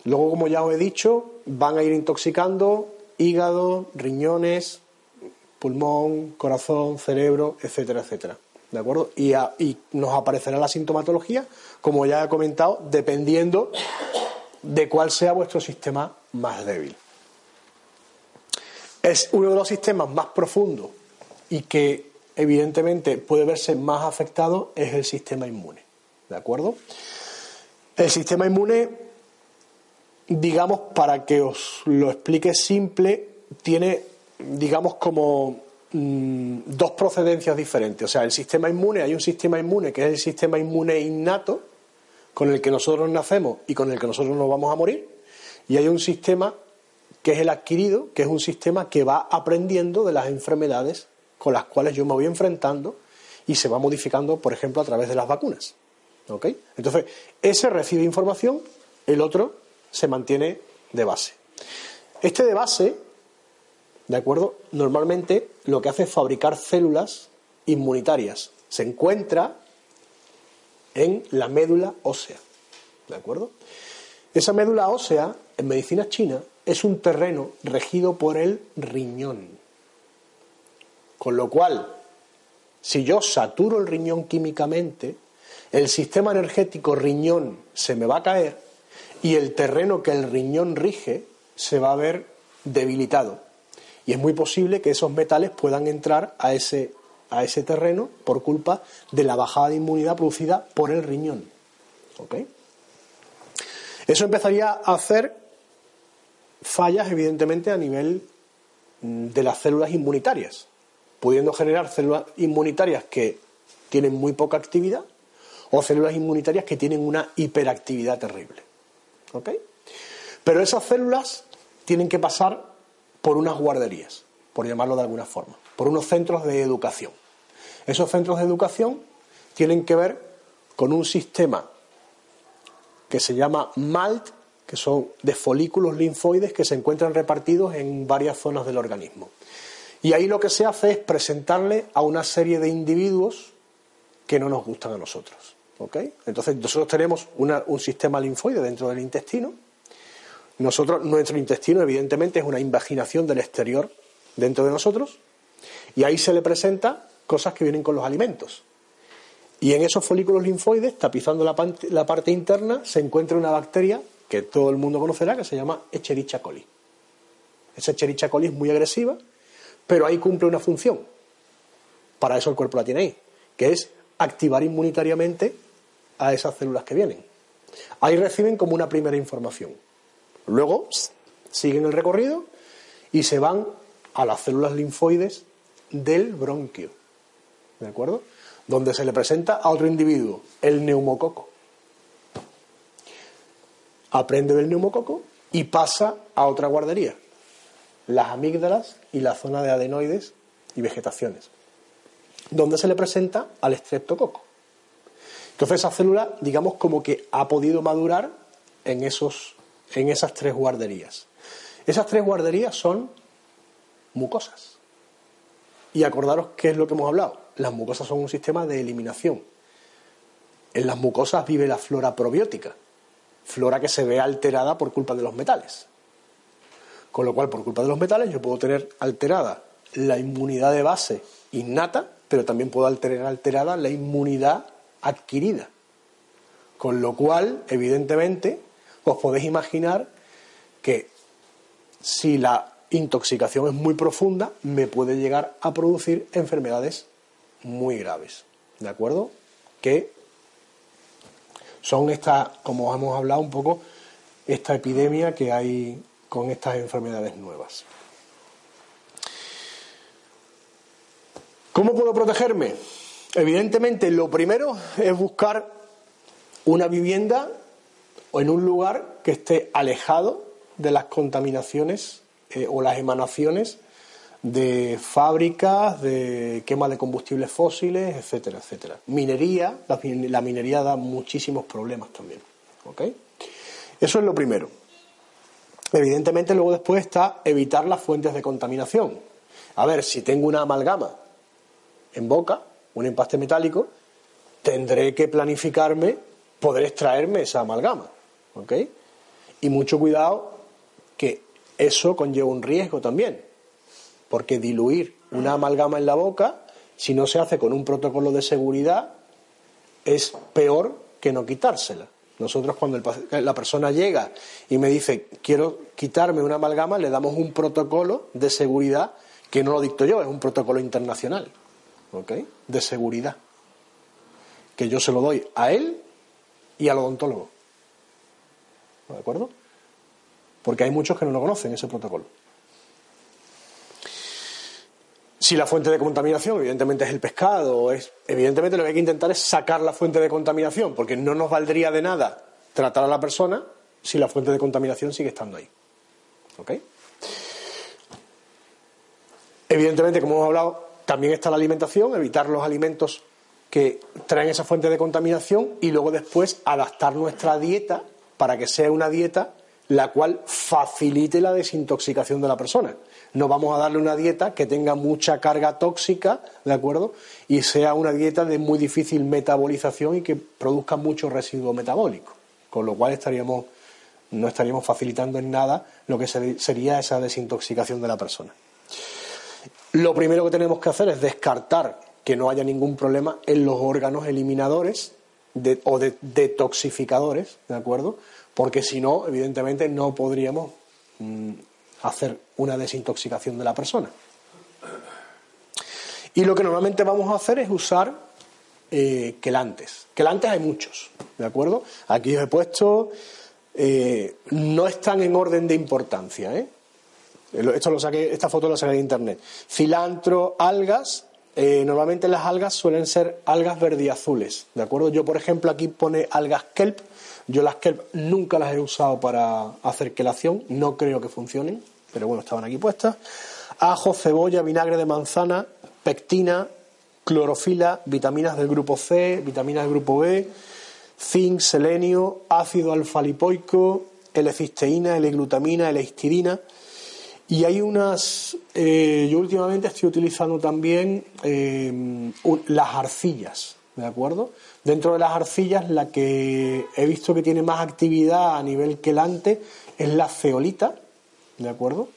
Luego, como ya os he dicho, van a ir intoxicando hígado, riñones, pulmón, corazón, cerebro, etcétera, etcétera. ¿De acuerdo? Y, nos aparecerá la sintomatología, como ya he comentado, dependiendo de cuál sea vuestro sistema más débil. Es uno de los sistemas más profundos y que evidentemente puede verse más afectado es el sistema inmune. ¿De acuerdo? El sistema inmune, digamos, para que os lo explique simple, tiene, digamos, como mm, dos procedencias diferentes. O sea, el sistema inmune, hay un sistema inmune que es el sistema inmune innato, con el que nosotros nacemos y con el que nosotros nos vamos a morir, y hay un sistema que es el adquirido, que es un sistema que va aprendiendo de las enfermedades con las cuales yo me voy enfrentando y se va modificando, por ejemplo, a través de las vacunas. ¿Ok? Entonces, ese recibe información, el otro se mantiene de base. Este de base, ¿de acuerdo? Normalmente lo que hace es fabricar células inmunitarias. Se encuentra en la médula ósea. ¿De acuerdo? Esa médula ósea, en medicina china, es un terreno regido por el riñón. Con lo cual, si yo saturo el riñón químicamente, el sistema energético riñón se me va a caer y el terreno que el riñón rige se va a ver debilitado. Y es muy posible que esos metales puedan entrar a ese, a ese terreno por culpa de la bajada de inmunidad producida por el riñón. Eso empezaría a hacer fallas, evidentemente, a nivel mm, de las células inmunitarias pudiendo generar células inmunitarias que tienen muy poca actividad o células inmunitarias que tienen una hiperactividad terrible. ¿Ok? Pero esas células tienen que pasar por unas guarderías, por llamarlo de alguna forma, por unos centros de educación. Esos centros de educación tienen que ver con un sistema que se llama MALT, que son de folículos linfoides que se encuentran repartidos en varias zonas del organismo. Y ahí lo que se hace es presentarle a una serie de individuos que no nos gustan a nosotros. Entonces, nosotros tenemos un sistema linfoide dentro del intestino. Nosotros, nuestro intestino, evidentemente, es una invaginación del exterior dentro de nosotros. Y ahí se le presenta cosas que vienen con los alimentos. Y en esos folículos linfoides, tapizando la, la parte interna, se encuentra una bacteria que todo el mundo conocerá, que se llama Echerichia coli. Esa Echerichia coli es muy agresiva pero ahí cumple una función. Para eso el cuerpo la tiene ahí, que es activar inmunitariamente a esas células que vienen. Ahí reciben como una primera información. Luego siguen el recorrido y se van a las células linfoides del bronquio. ¿De acuerdo? Donde se le presenta a otro individuo, el neumococo. Aprende del neumococo y pasa a otra guardería, las amígdalas y la zona de adenoides y vegetaciones, donde se le presenta al estreptococo. Entonces esa célula, digamos, como que ha podido madurar en, esos, en esas tres guarderías. Esas tres guarderías son mucosas. Y acordaros qué es lo que hemos hablado. Las mucosas son un sistema de eliminación. En las mucosas vive la flora probiótica, flora que se ve alterada por culpa de los metales. Con lo cual, por culpa de los metales, yo puedo tener alterada la inmunidad de base innata, pero también puedo tener alterada la inmunidad adquirida. Con lo cual, evidentemente, os podéis imaginar que si la intoxicación es muy profunda, me puede llegar a producir enfermedades muy graves. ¿De acuerdo? Que son estas, como hemos hablado un poco, esta epidemia que hay con estas enfermedades nuevas. ¿Cómo puedo protegerme? Evidentemente, lo primero es buscar una vivienda o en un lugar que esté alejado de las contaminaciones eh, o las emanaciones de fábricas, de quema de combustibles fósiles, etcétera, etcétera. Minería, la, minería da muchísimos problemas también. ¿ok? Eso es lo primero. Evidentemente luego después está evitar las fuentes de contaminación. A ver, si tengo una amalgama en boca, un empaste metálico, tendré que planificarme poder extraerme esa amalgama. ¿Ok? Y mucho cuidado que eso conlleva un riesgo también, porque diluir una amalgama en la boca, si no se hace con un protocolo de seguridad, es peor que no quitársela. Nosotros cuando la persona llega y me dice quiero quitarme una amalgama, le damos un protocolo de seguridad que no lo dicto yo, es un protocolo internacional, ¿ok? De seguridad, que yo se lo doy a él y al odontólogo, ¿de acuerdo? Porque hay muchos que no lo conocen ese protocolo. Si la fuente de contaminación, evidentemente, es el pescado, es, evidentemente lo que hay que intentar es sacar la fuente de contaminación, porque no nos valdría de nada tratar a la persona si la fuente de contaminación sigue estando ahí. ¿Ok? Evidentemente, como hemos hablado, también está la alimentación, evitar los alimentos que traen esa fuente de contaminación y luego después adaptar nuestra dieta para que sea una dieta la cual facilite la desintoxicación de la persona. No vamos a darle una dieta que tenga mucha carga tóxica, ¿de acuerdo? Y sea una dieta de muy difícil metabolización y que produzca mucho residuo metabólico. Con lo cual estaríamos, no estaríamos facilitando en nada lo que sería esa desintoxicación de la persona. Lo primero que tenemos que hacer es descartar que no haya ningún problema en los órganos eliminadores o de, detoxificadores, ¿de acuerdo? porque si no, evidentemente no podríamos mm, hacer una desintoxicación de la persona. Y lo que normalmente vamos a hacer es usar eh, quelantes. Quelantes hay muchos, ¿de acuerdo? Aquí os he puesto, eh, no están en orden de importancia, ¿eh? Esto lo saqué, esta foto la saqué de internet. Cilantro, algas, eh, normalmente las algas suelen ser algas verdiazules, ¿de acuerdo? Yo, por ejemplo, aquí pone algas kelp, yo las kelp nunca las he usado para hacer quelación, no creo que funcionen, pero bueno, estaban aquí puestas. Ajo, cebolla, vinagre de manzana, pectina, clorofila, vitaminas del grupo C, vitaminas del grupo B, zinc, selenio, ácido alfa-lipoico, L-cisteína, L-glutamina, L-histidina. Y hay unas, eh, yo últimamente estoy utilizando también eh, las arcillas, ¿de acuerdo? Dentro de las arcillas, la que he visto que tiene más actividad a nivel quelante es la ceolita, ¿de acuerdo?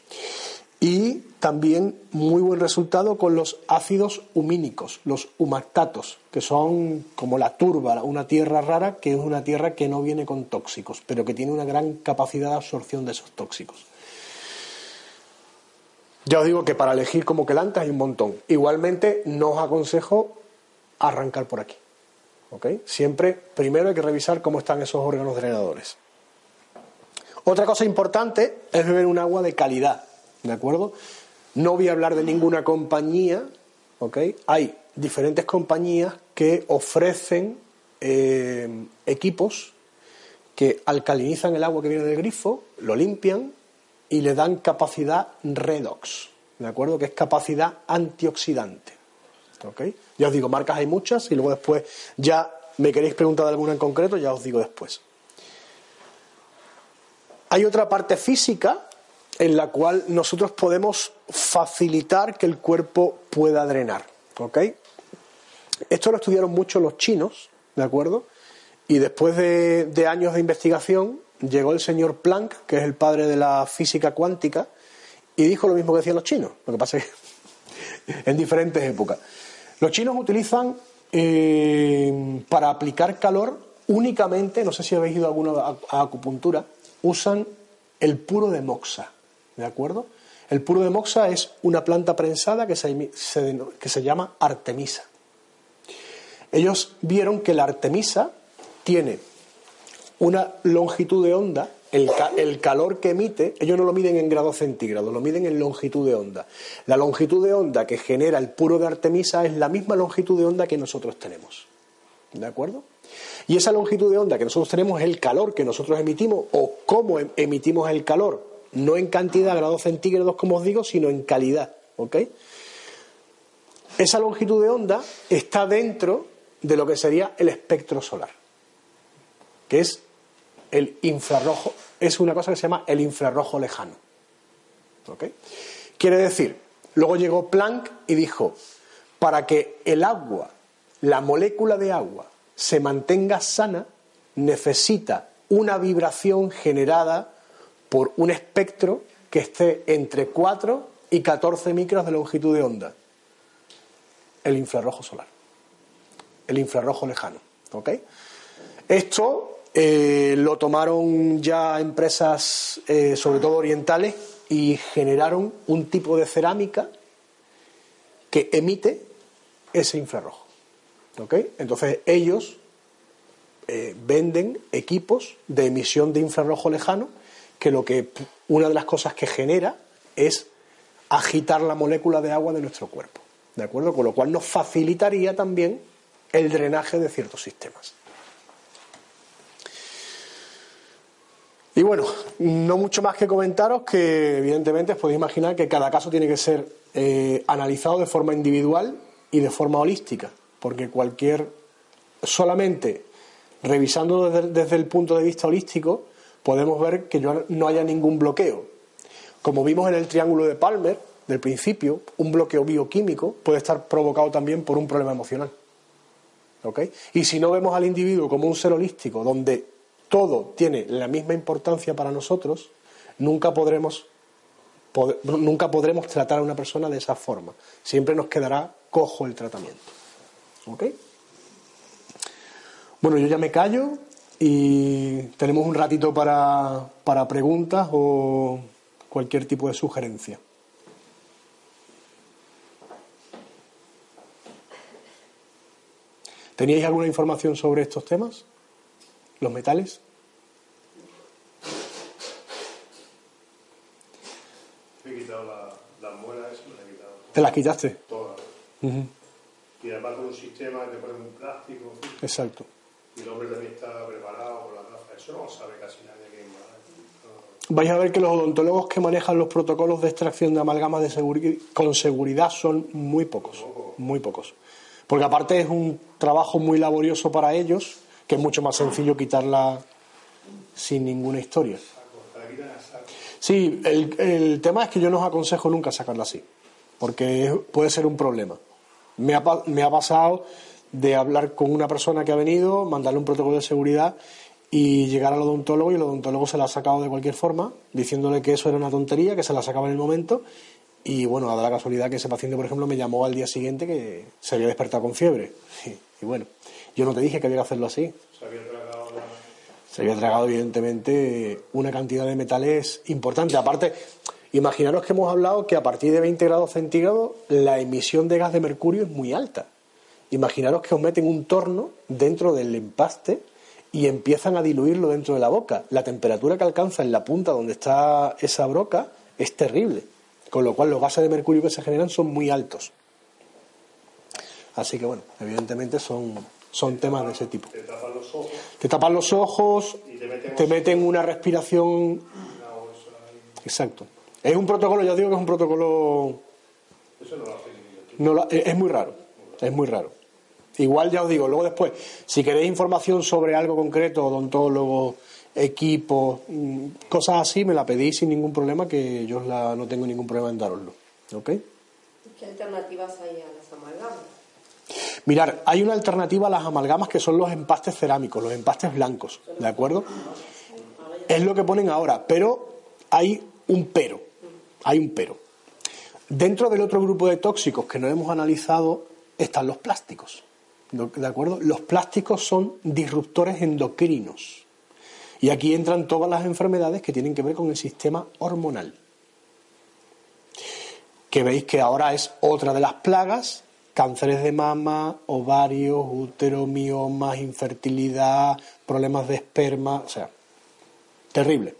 Y también muy buen resultado con los ácidos humínicos, los humactatos, que son como la turba, una tierra rara que es una tierra que no viene con tóxicos, pero que tiene una gran capacidad de absorción de esos tóxicos. Ya os digo que para elegir como quelante hay un montón. Igualmente, no os aconsejo arrancar por aquí. Siempre, primero hay que revisar cómo están esos órganos drenadores. Otra cosa importante es beber un agua de calidad, ¿de acuerdo? No voy a hablar de ninguna compañía, ¿ok? Hay diferentes compañías que ofrecen eh, equipos que alcalinizan el agua que viene del grifo, lo limpian y le dan capacidad redox, ¿de acuerdo? Que es capacidad antioxidante. Ya os digo, marcas hay muchas y luego después ya me queréis preguntar de alguna en concreto, ya os digo después. Hay otra parte física en la cual nosotros podemos facilitar que el cuerpo pueda drenar. Esto lo estudiaron mucho los chinos, ¿de acuerdo? Y después de, de años de investigación llegó el señor Planck, que es el padre de la física cuántica, y dijo lo mismo que decían los chinos. Lo que pasa es que en diferentes épocas. Los chinos utilizan eh, para aplicar calor únicamente, no sé si habéis ido alguna a, acupuntura, usan el puro de moxa, ¿de acuerdo? El puro de moxa es una planta prensada que se, que se llama artemisa. Ellos vieron que la artemisa tiene una longitud de onda el, calor que emite, ellos no lo miden en grados centígrados, lo miden en longitud de onda. La longitud de onda que genera el puro de Artemisa es la misma longitud de onda que nosotros tenemos. ¿De acuerdo? Y esa longitud de onda que nosotros tenemos es el calor que nosotros emitimos o cómo em, emitimos el calor, no en cantidad grados centígrados, como os digo, sino en calidad. ¿ok? Esa longitud de onda está dentro de lo que sería el espectro solar, que es el infrarrojo, es una cosa que se llama el infrarrojo lejano. ¿ok? Quiere decir, luego llegó Planck y dijo, para que el agua, la molécula de agua, se mantenga sana, necesita una vibración generada por un espectro que esté entre 4 y 14 micros de longitud de onda. El infrarrojo solar. El infrarrojo lejano. ¿Ok? Esto eh, lo tomaron ya empresas, eh, sobre todo orientales, y generaron un tipo de cerámica que emite ese infrarrojo. ¿Ok? Entonces ellos eh, venden equipos de emisión de infrarrojo lejano que lo que una de las cosas que genera es agitar la molécula de agua de nuestro cuerpo. ¿De acuerdo? Con lo cual nos facilitaría también el drenaje de ciertos sistemas. Y bueno, no mucho más que comentaros que evidentemente os podéis imaginar que cada caso tiene que ser eh, analizado de forma individual y de forma holística, porque cualquier solamente revisando desde, el punto de vista holístico, podemos ver que no haya ningún bloqueo. Como vimos en el triángulo de Palmer, del principio, un bloqueo bioquímico puede estar provocado también por un problema emocional. Y si no vemos al individuo como un ser holístico, donde todo tiene la misma importancia para nosotros, nunca podremos, nunca podremos tratar a una persona de esa forma. Siempre nos quedará cojo el tratamiento. ¿Ok? Bueno, yo ya me callo y tenemos un ratito para, para preguntas o cualquier tipo de sugerencia. ¿Teníais alguna información sobre estos temas? ¿Los metales? he quitado las muelas, me he quitado. ¿Te las quitaste? Todas. Y además con un sistema que te pone un plástico. Exacto. Y el hombre también está preparado con la gafas. Eso no lo sabe casi nadie que Vais a ver que los odontólogos que manejan los protocolos de extracción de amalgamas de con seguridad son muy pocos. Muy pocos. Porque aparte es un trabajo muy laborioso para ellos, que es mucho más sencillo quitarla sin ninguna historia. Sí, el, el tema es que yo no os aconsejo nunca sacarla así, porque puede ser un problema. Me ha, me ha pasado de hablar con una persona que ha venido, mandarle un protocolo de seguridad y llegar al odontólogo y el odontólogo se la ha sacado de cualquier forma, diciéndole que eso era una tontería, que se la sacaba en el momento. Y bueno, dado la casualidad que ese paciente, por ejemplo, me llamó al día siguiente que se había despertado con fiebre. Y, bueno, yo no te dije que había que hacerlo así. Se había tragado, se había tragado evidentemente, una cantidad de metales importante. Aparte, imaginaros que hemos hablado que a partir de 20 grados centígrados la emisión de gas de mercurio es muy alta. Imaginaros que os meten un torno dentro del empaste y empiezan a diluirlo dentro de la boca. La temperatura que alcanza en la punta donde está esa broca es terrible, con lo cual los gases de mercurio que se generan son muy altos. Así que bueno, evidentemente son, son temas de ese tipo. Te tapan los ojos. Te tapan los ojos, te meten, una respiración. Exacto. Es un protocolo, ya digo que es un protocolo. Eso no lo hace no Es muy raro, es muy raro. Igual ya os digo, luego después, si queréis información sobre algo concreto, odontólogo, equipo, mm, cosas así, me la pedís sin ningún problema, que yo la, no tengo ningún problema en daroslo. ¿Ok? ¿Qué alternativas hay a? Mirar, hay una alternativa a las amalgamas que son los empastes cerámicos, los empastes blancos, ¿de acuerdo? Es lo que ponen ahora, pero hay un pero, hay un pero. Dentro del otro grupo de tóxicos que no hemos analizado están los plásticos. ¿De acuerdo? Los plásticos son disruptores endocrinos. Y aquí entran todas las enfermedades que tienen que ver con el sistema hormonal. Que veis que ahora es otra de las plagas, cánceres de mama, ovarios, útero, miomas, infertilidad, problemas de esperma, o sea, terrible.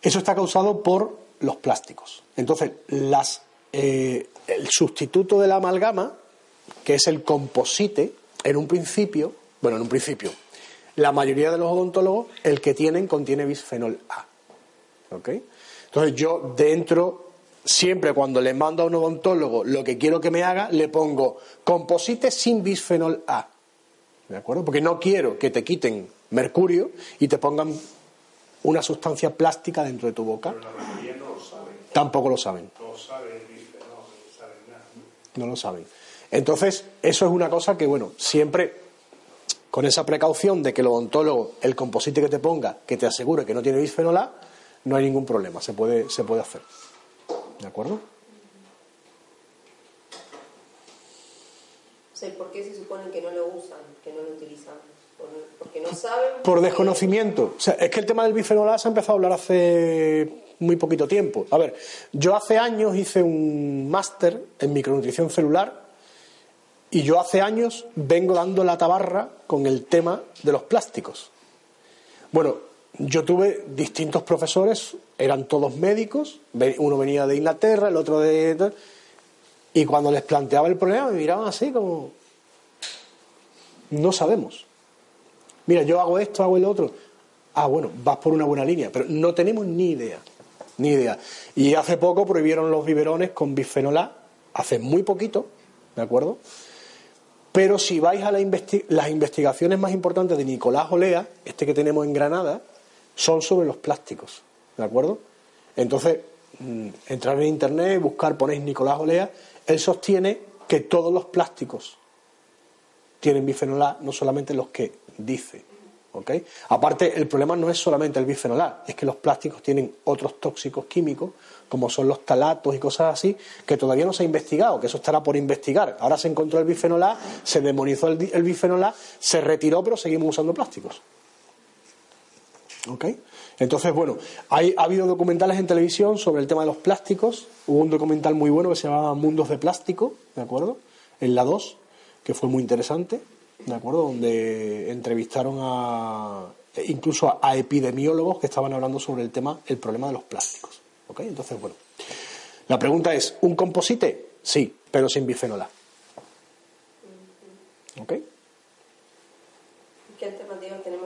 Eso está causado por los plásticos. Entonces, las, eh, el sustituto de la amalgama que es el composite, en un principio, bueno, en un principio, la mayoría de los odontólogos, el que tienen contiene bisfenol A. ¿Ok? Entonces yo dentro siempre cuando le mando a un odontólogo lo que quiero que me haga, le pongo composite sin bisfenol A. ¿De acuerdo? Porque no quiero que te quiten mercurio y te pongan una sustancia plástica dentro de tu boca. Pero la mayoría no lo saben. Tampoco lo saben. No saben el bisfenol, no saben nada. No lo saben. Entonces, eso es una cosa que, bueno, siempre con esa precaución de que el odontólogo, el composite que te ponga, que te asegure que no tiene bisfenol A, no hay ningún problema, se puede, se puede hacer. ¿De acuerdo? O sea, ¿por qué se supone que no lo usan, que no lo utilizan? Por- Porque no saben. Por desconocimiento. O sea, es que el tema del bisfenol A se ha empezado a hablar hace muy poquito tiempo. A ver, yo hace años hice un máster en micronutrición celular y yo hace años vengo dando la tabarra con el tema de los plásticos. Bueno, yo tuve distintos profesores, eran todos médicos, uno venía de Inglaterra, el otro de... Y cuando les planteaba el problema me miraban así como... No sabemos. Mira, yo hago esto, hago el otro. Ah, bueno, vas por una buena línea, pero no tenemos ni idea. Ni idea. Y hace poco prohibieron los biberones con bisfenol A, hace muy poquito, ¿de acuerdo? Pero si vais a las investigaciones más importantes de Nicolás Olea, este que tenemos en Granada, son sobre los plásticos, ¿de acuerdo? Entonces, mm, entrar en internet, buscar, ponéis Nicolás Olea, él sostiene que todos los plásticos tienen bifenol A, no solamente los que dice. ¿ok? Aparte, el problema no es solamente el bifenol A, es que los plásticos tienen otros tóxicos químicos, como son los talatos y cosas así, que todavía no se ha investigado, que eso estará por investigar. Ahora se encontró el bifenol A, se demonizó el, el bifenol A, se retiró, pero seguimos usando plásticos. ¿Ok? Entonces, bueno, hay, ha habido documentales en televisión sobre el tema de los plásticos. Hubo un documental muy bueno que se llamaba Mundos de Plástico, ¿de acuerdo? En la 2, que fue muy interesante, ¿de acuerdo? Donde entrevistaron a incluso a, a epidemiólogos que estaban hablando sobre el tema, el problema de los plásticos. ¿Ok? Entonces, bueno, la pregunta es, ¿un composite? Sí, pero sin bifenol A. ¿Ok? ¿Qué alternativas tenemos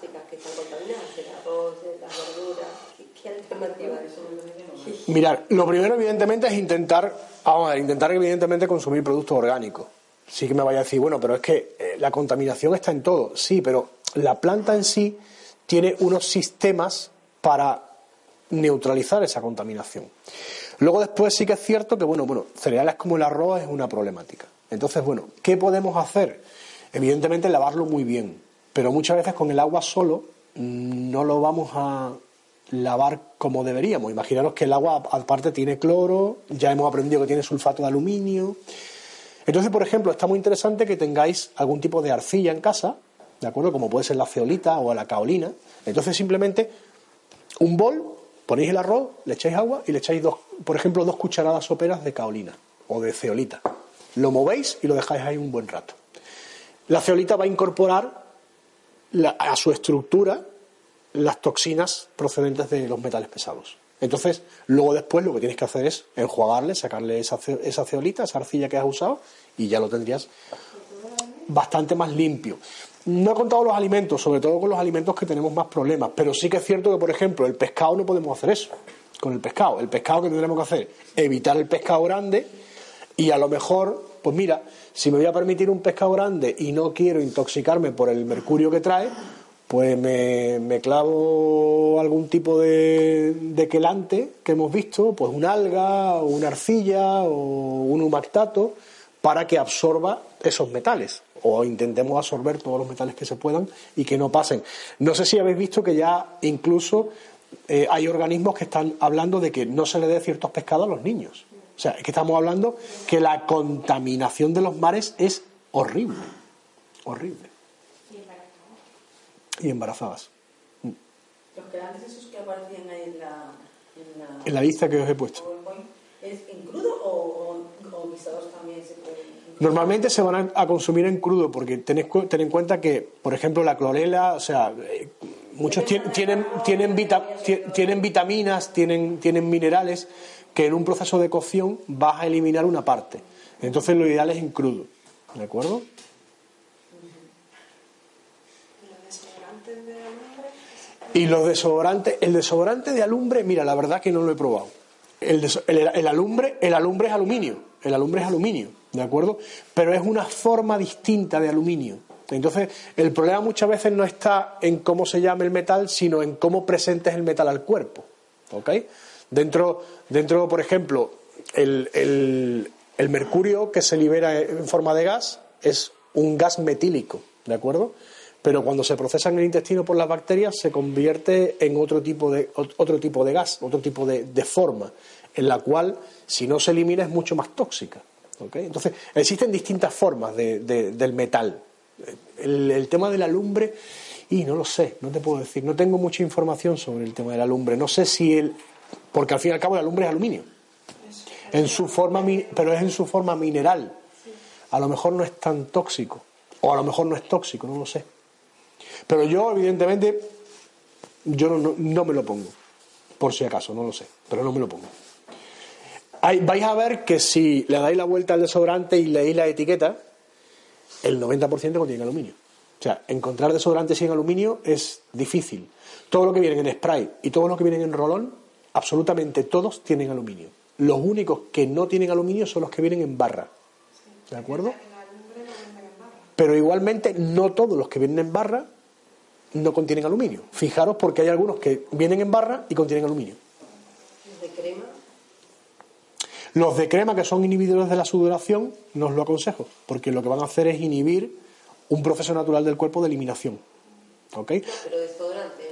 que están contaminadas? El arroz, las verduras. Mirar, lo primero evidentemente es intentar, vamos a ver, intentar evidentemente consumir productos orgánicos. Sí que me vaya a decir, bueno, pero es que eh, la contaminación está en todo. Sí, pero la planta en sí tiene unos sistemas para neutralizar esa contaminación. Luego después sí que es cierto que, bueno, bueno, cereales como el arroz es una problemática. Entonces, bueno, ¿qué podemos hacer? Evidentemente lavarlo muy bien, pero muchas veces con el agua solo mm, no lo vamos a lavar como deberíamos. Imaginaros que el agua aparte tiene cloro, ya hemos aprendido que tiene sulfato de aluminio. Entonces, por ejemplo, está muy interesante que tengáis algún tipo de arcilla en casa, ¿de acuerdo? Como puede ser la ceolita o la caolina. Entonces, simplemente un bol, ponéis el arroz, le echáis agua y le echáis, dos, por ejemplo, dos cucharadas soperas de caolina o de ceolita. Lo movéis y lo dejáis ahí un buen rato. La ceolita va a incorporar la- a su estructura las toxinas procedentes de los metales pesados. Entonces, luego después lo que tienes que hacer es enjuagarle, sacarle esa, esa ceolita, esa arcilla que has usado, y ya lo tendrías bastante más limpio. No he contado los alimentos, sobre todo con los alimentos que tenemos más problemas, pero sí que es cierto que, por ejemplo, el pescado no podemos hacer eso con el pescado. El pescado que tendremos que hacer, evitar el pescado grande y a lo mejor, pues mira, si me voy a permitir un pescado grande y no quiero intoxicarme por el mercurio que trae, pues me, me clavo algún tipo de, de quelante que hemos visto, pues una alga o una arcilla o un humactato, para que absorba esos metales o intentemos absorber todos los metales que se puedan y que no pasen. No sé si habéis visto que ya incluso eh, hay organismos que están hablando de que no se le dé ciertos pescados a los niños. O sea, es que estamos hablando que la contaminación de los mares es horrible, horrible. Y embarazadas. Los grandes esos que aparecían ahí en la, en la En la lista que os he puesto. ¿es en crudo o, o, o guisados también se pueden? Normalmente se van a, a consumir en crudo porque tened, ten en cuenta que, por ejemplo, la clorela, o sea, eh, muchos tien- tienen, tienen, vita- ti- tienen vitaminas, tienen, tienen minerales que en un proceso de cocción vas a eliminar una parte. Entonces lo ideal es en crudo. ¿De acuerdo? Y los desodorantes, el desodorante de alumbre, mira, la verdad que no lo he probado. El, alumbre, el alumbre es aluminio, el alumbre es aluminio, ¿de acuerdo? Pero es una forma distinta de aluminio. Entonces, el problema muchas veces no está en cómo se llama el metal, sino en cómo presentes el metal al cuerpo. ¿Ok? Dentro, dentro por ejemplo, el, el- mercurio que se libera en forma de gas es un gas metílico, ¿de acuerdo? Pero cuando se procesa en el intestino por las bacterias se convierte en otro tipo de, ot- otro tipo de gas, otro tipo de, de forma, en la cual, si no se elimina, es mucho más tóxica. ¿ok? Entonces, existen distintas formas de- de- del metal. El, el tema de la lumbre, y no lo sé, no te puedo decir, no tengo mucha información sobre el tema de la lumbre. No sé si el. Porque al fin y al cabo la lumbre es aluminio. En su forma, pero es en su forma mineral. A lo mejor no es tan tóxico. O a lo mejor no es tóxico, no lo sé. Pero yo, evidentemente, yo no, me lo pongo. Por si acaso, no lo sé. Pero no me lo pongo. Vais a ver que si le dais la vuelta al desodorante y leéis la etiqueta, el 90% contiene aluminio. O sea, encontrar desodorantes sin aluminio es difícil. Todo lo que vienen en spray y todo lo que vienen en rolón, absolutamente todos tienen aluminio. Los únicos que no tienen aluminio son los que vienen en barra. ¿De acuerdo? Pero igualmente no todos los que vienen en barra no contienen aluminio. Fijaros porque hay algunos que vienen en barra y contienen aluminio. de crema. Los de crema que son inhibidores de la sudoración no os lo aconsejo, porque lo que van a hacer es inhibir un proceso natural del cuerpo de eliminación. ¿Ok? Pero desodorante, no.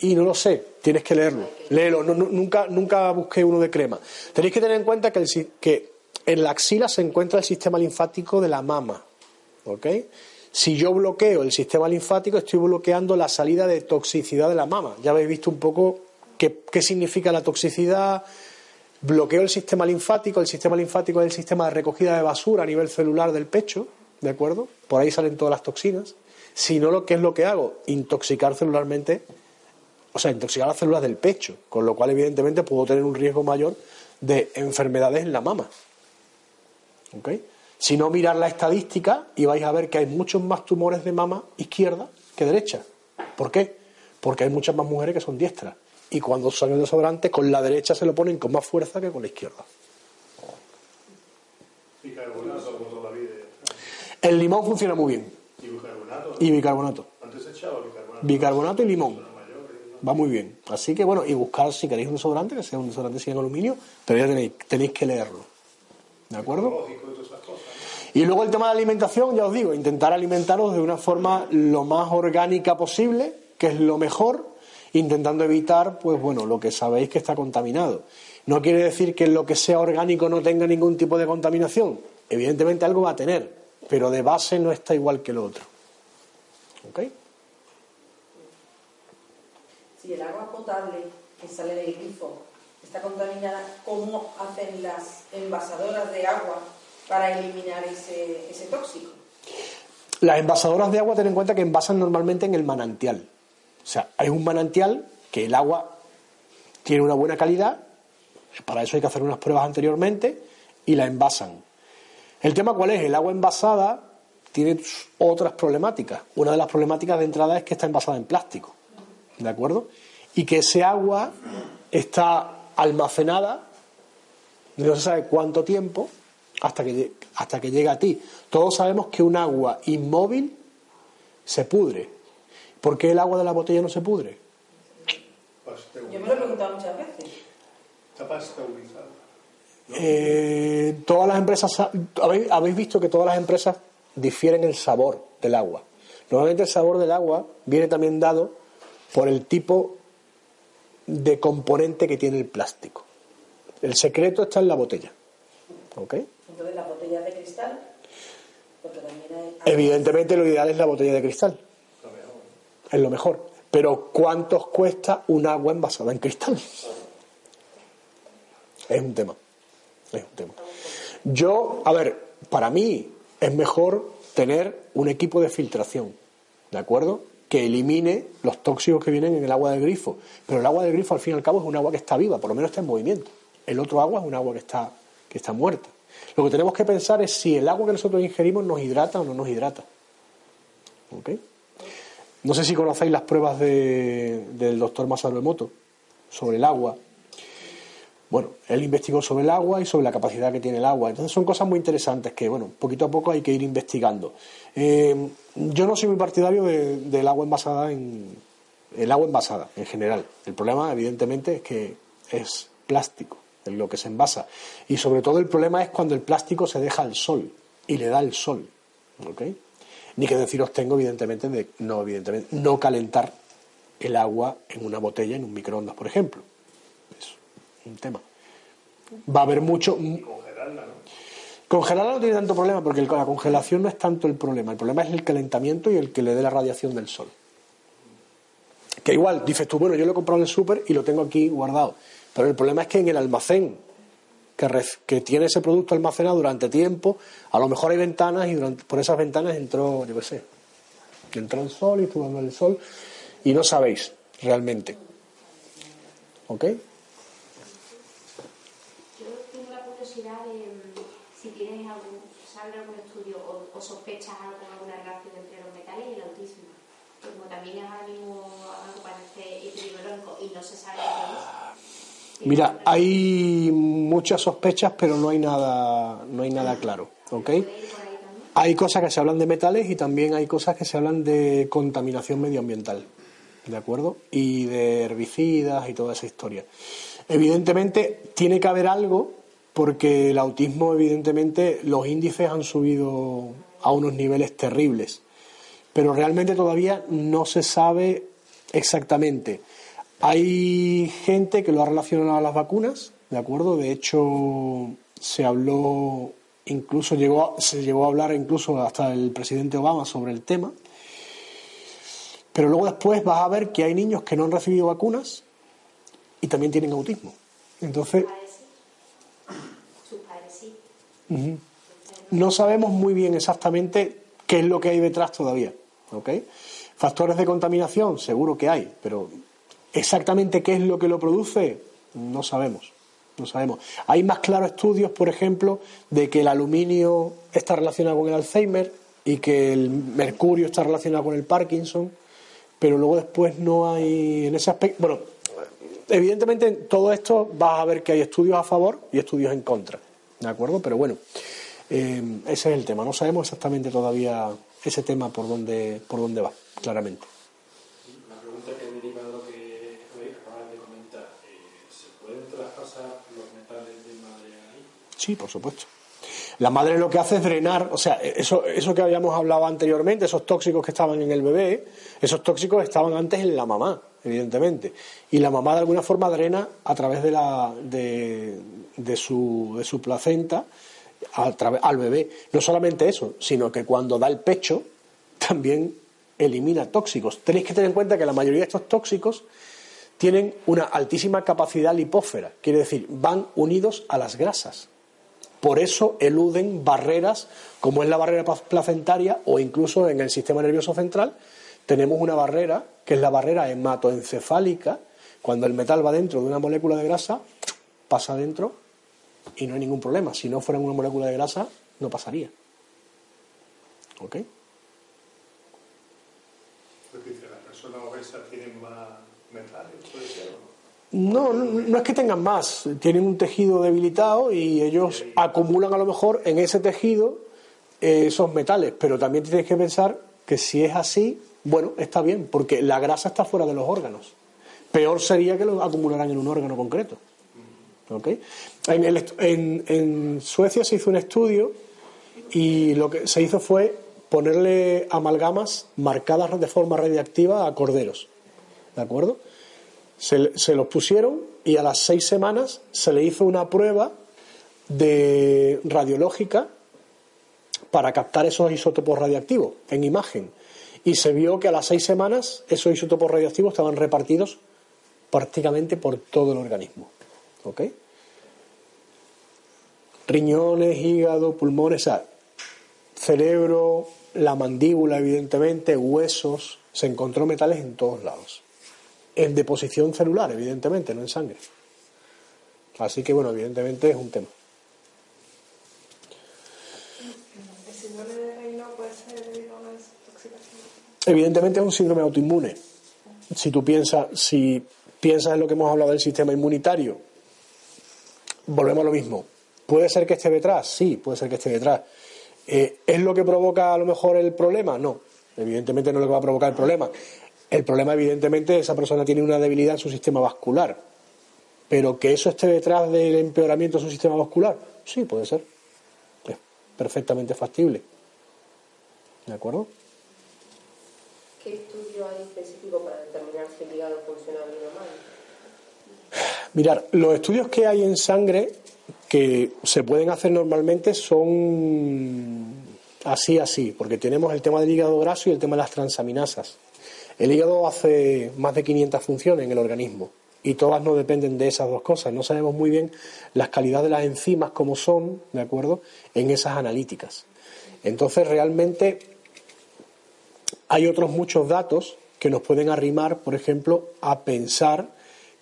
Y no lo sé, tienes que leerlo. Léelo, no- no- nunca, nunca busqué uno de crema. Tenéis que tener en cuenta que, el que en la axila se encuentra el sistema linfático de la mama. ¿Ok? Si yo bloqueo el sistema linfático, estoy bloqueando la salida de toxicidad de la mama. Ya habéis visto un poco qué, qué significa la toxicidad. Bloqueo el sistema linfático. El sistema linfático es el sistema de recogida de basura a nivel celular del pecho. ¿De acuerdo? Por ahí salen todas las toxinas. Si no, lo que es lo que hago? Intoxicar celularmente o sea, intoxicar las células del pecho, con lo cual evidentemente puedo tener un riesgo mayor de enfermedades en la mama. ¿Ok? Si no, mirar la estadística y vais a ver que hay muchos más tumores de mama izquierda que derecha. ¿Por qué? Porque hay muchas más mujeres que son diestras. Y cuando usan el desodorante, con la derecha se lo ponen con más fuerza que con la izquierda. Bicarbonato, como toda la vida. El limón funciona muy bien. Y bicarbonato. Y bicarbonato. Antes echaba bicarbonato. Bicarbonato y limón. Va muy bien. Así que bueno, y buscar si queréis un desodorante, que sea un desodorante sin aluminio, pero ya tenéis, tenéis que leerlo. ¿De acuerdo? Y luego el tema de alimentación, ya os digo, intentar alimentaros de una forma lo más orgánica posible, que es lo mejor, intentando evitar, pues bueno, lo que sabéis que está contaminado. No quiere decir que lo que sea orgánico no tenga ningún tipo de contaminación. Evidentemente algo va a tener, pero de base no está igual que lo otro. ¿Ok? Si el agua potable que sale del grifo está contaminada, ¿cómo hacen las envasadoras de agua para eliminar ese, tóxico? Las envasadoras de agua, ten en cuenta que envasan normalmente en el manantial. O sea, hay un manantial que el agua tiene una buena calidad, para eso hay que hacer unas pruebas anteriormente, y la envasan. El tema cuál es? El agua envasada tiene otras problemáticas. Una de las problemáticas de entrada es que está envasada en plástico. ¿De acuerdo? Y que ese agua está almacenada no se sabe cuánto tiempo hasta que, hasta que llega a ti. Todos sabemos que un agua inmóvil se pudre. ¿Por qué el agua de la botella no se pudre? Yo me lo he preguntado muchas veces. Está pasteurizado. Eh, todas las empresas, sa- ¿habéis, habéis visto que todas las empresas difieren el sabor del agua. Normalmente el sabor del agua viene también dado por el tipo de componente que tiene el plástico. El secreto está en la botella. ¿Ok? Entonces, las botellas de cristal, porque también hay... Evidentemente lo ideal es la botella de cristal. Es lo mejor. Pero ¿cuántos cuesta un agua envasada en cristal? Es un tema. Es un tema. Yo, a ver, para mí es mejor tener un equipo de filtración, ¿de acuerdo? Que elimine los tóxicos que vienen en el agua del grifo. Pero el agua del grifo, al fin y al cabo, es un agua que está viva, por lo menos está en movimiento. El otro agua es un agua que está, que está muerta. Lo que tenemos que pensar es si el agua que nosotros ingerimos nos hidrata o no nos hidrata. ¿Ok? No sé si conocéis las pruebas de- del doctor Masaru Emoto sobre el agua. Bueno, él investigó sobre el agua y sobre la capacidad que tiene el agua. Entonces son cosas muy interesantes que, bueno, poquito a poco hay que ir investigando. Eh, yo no soy muy partidario de- del agua envasada en el agua envasada en general. El problema, evidentemente, es que es plástico en lo que se envasa. Y sobre todo el problema es cuando el plástico se deja al sol y le da el sol. ¿ok? Ni que deciros tengo, evidentemente, de no, evidentemente, no calentar el agua en una botella, en un microondas, por ejemplo. Es un tema. Va a haber mucho. Congelarla no tiene tanto problema porque la congelación no es tanto el problema. El problema es el calentamiento y el que le dé la radiación del sol. Que igual, dices tú, bueno, yo lo he comprado en el súper y lo tengo aquí guardado. Pero el problema es que en el almacén que, que tiene ese producto almacenado durante tiempo, a lo mejor hay ventanas y durante, por esas ventanas entró, yo qué sé, entró el sol y estuvo dando el sol y no sabéis realmente. ¿Ok? Yo tengo la curiosidad de mm, si tienes algún, estudio o, o sospechas algo, alguna relación entre los metales y el autismo. Pues como también es ahora mismo algo que parece epidemiológico y no se sabe qué es. ¿tienes Mira, hay muchas sospechas, pero no hay nada, no hay nada claro. ¿Ok? Hay cosas que se hablan de metales y también hay cosas que se hablan de contaminación medioambiental, ¿de acuerdo? Y de herbicidas y toda esa historia. Evidentemente tiene que haber algo porque el autismo, evidentemente, los índices han subido a unos niveles terribles, pero realmente todavía no se sabe exactamente. Hay gente que lo ha relacionado a las vacunas, ¿de acuerdo? De hecho, se habló, incluso llegó, se llegó a hablar incluso hasta el presidente Obama sobre el tema. Pero luego después vas a ver que hay niños que no han recibido vacunas y también tienen autismo. Entonces, Sus padres sí. Sus padres sí. No sabemos muy bien exactamente qué es lo que hay detrás todavía. ¿ok? Factores de contaminación, seguro que hay, pero exactamente qué es lo que lo produce, no sabemos. No sabemos. Hay más claros estudios, por ejemplo, de que el aluminio está relacionado con el Alzheimer y que el mercurio está relacionado con el Parkinson, pero luego después no hay en ese aspecto. Bueno, evidentemente en todo esto vas a ver que hay estudios a favor y estudios en contra, ¿de acuerdo? Pero bueno, eh, ese es el tema. No sabemos exactamente todavía ese tema por dónde, por dónde va, claramente. Una pregunta que deriva de lo que acabas de comentar. eh, ¿Se pueden traspasar los metales de madre ahí? Sí, por supuesto. La madre lo que hace es drenar, o sea, eso, eso que habíamos hablado anteriormente, esos tóxicos que estaban en el bebé, esos tóxicos estaban antes en la mamá, evidentemente. Y la mamá de alguna forma drena a través de, la, de, de su, de su placenta al bebé. No solamente eso, sino que cuando da el pecho también elimina tóxicos. Tenéis que tener en cuenta que la mayoría de estos tóxicos tienen una altísima capacidad lipófera, quiere decir, van unidos a las grasas. Por eso eluden barreras como es la barrera pla- placentaria o incluso en el sistema nervioso central tenemos una barrera que es la barrera hematoencefálica. Cuando el metal va dentro de una molécula de grasa, pasa dentro y no hay ningún problema. Si no fuera una molécula de grasa, no pasaría. ¿Ok? Las personas obesas tienen más metales, puede ser. o no? No, no, no es que tengan más, tienen un tejido debilitado y ellos acumulan a lo mejor en ese tejido eh, esos metales, pero también tienes que pensar que si es así, bueno, está bien, porque la grasa está fuera de los órganos. Peor sería que lo acumularan en un órgano concreto. ¿Ok? En, el est- en- en Suecia se hizo un estudio y lo que se hizo fue ponerle amalgamas marcadas de forma radiactiva a corderos. ¿De acuerdo? Se, se los pusieron y a las seis semanas se le hizo una prueba de radiológica para captar esos isótopos radiactivos en imagen. Y se vio que a las seis semanas esos isótopos radiactivos estaban repartidos prácticamente por todo el organismo. ¿Ok? Riñones, hígado, pulmones, sea, cerebro, la mandíbula, evidentemente, huesos, se encontró metales en todos lados. En deposición celular, evidentemente, no en sangre. Así que, bueno, evidentemente es un tema. El síndrome de Reino puede ser debido a una desintoxicación. Evidentemente es un síndrome autoinmune. Si tú piensas, si piensas en lo que hemos hablado del sistema inmunitario, volvemos a lo mismo. ¿Puede ser que esté detrás? Sí, puede ser que esté detrás. Eh, ¿Es lo que provoca a lo mejor el problema? No, evidentemente no es lo que va a provocar el problema. El problema, evidentemente, esa persona tiene una debilidad en su sistema vascular. Pero que eso esté detrás del empeoramiento de su sistema vascular, sí, puede ser. Es perfectamente factible. ¿De acuerdo? ¿Qué estudio hay específico para determinar si el hígado funciona bien o mal? Mirar, los estudios que hay en sangre que se pueden hacer normalmente son así, así, porque tenemos el tema del hígado graso y el tema de las transaminasas. El hígado hace más de 500 funciones en el organismo y todas no dependen de esas dos cosas. No sabemos muy bien las calidades de las enzimas como son, ¿de acuerdo?, en esas analíticas. Entonces, realmente hay otros muchos datos que nos pueden arrimar, por ejemplo, a pensar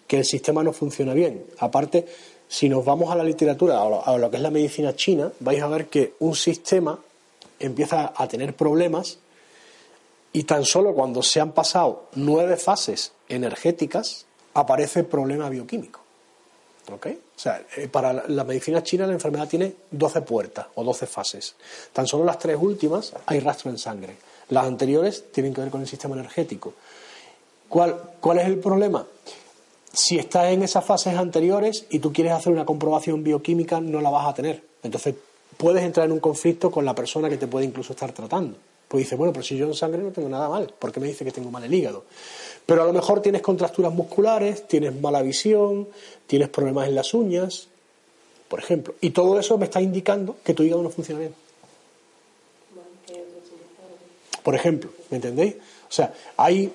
que el sistema no funciona bien. Aparte, si nos vamos a la literatura, a lo que es la medicina china, vais a ver que un sistema empieza a tener problemas y tan solo cuando se han pasado nueve fases energéticas aparece problema bioquímico. ¿Ok? O sea, eh, para la medicina china la enfermedad tiene 12 puertas o 12 fases. Tan solo las tres últimas hay rastro en sangre. Las anteriores tienen que ver con el sistema energético. ¿Cuál, cuál es el problema? Si estás en esas fases anteriores y tú quieres hacer una comprobación bioquímica, no la vas a tener. Entonces puedes entrar en un conflicto con la persona que te puede incluso estar tratando. Pues dice, bueno, pero si yo en sangre no tengo nada mal, ¿por qué me dice que tengo mal el hígado? Pero a lo mejor tienes contracturas musculares, tienes mala visión, tienes problemas en las uñas, por ejemplo. Y todo eso me está indicando que tu hígado no funciona bien. Por ejemplo, ¿me entendéis? O sea, hay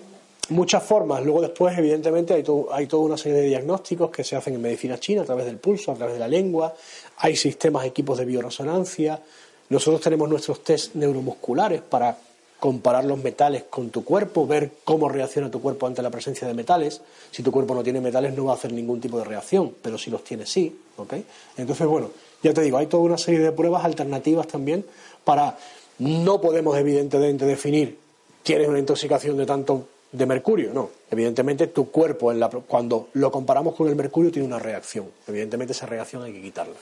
muchas formas. Luego después, evidentemente, hay, hay toda una serie de diagnósticos que se hacen en medicina china a través del pulso, a través de la lengua. Hay sistemas, equipos de bioresonancia. Nosotros tenemos nuestros test neuromusculares para comparar los metales con tu cuerpo, ver cómo reacciona tu cuerpo ante la presencia de metales. Si tu cuerpo no tiene metales no va a hacer ningún tipo de reacción, pero si los tiene sí, ¿ok? Entonces, bueno, ya te digo, hay toda una serie de pruebas alternativas también para... No podemos evidentemente definir tienes una intoxicación de tanto de mercurio, no. Evidentemente tu cuerpo en la, cuando lo comparamos con el mercurio tiene una reacción. Evidentemente esa reacción hay que quitarla.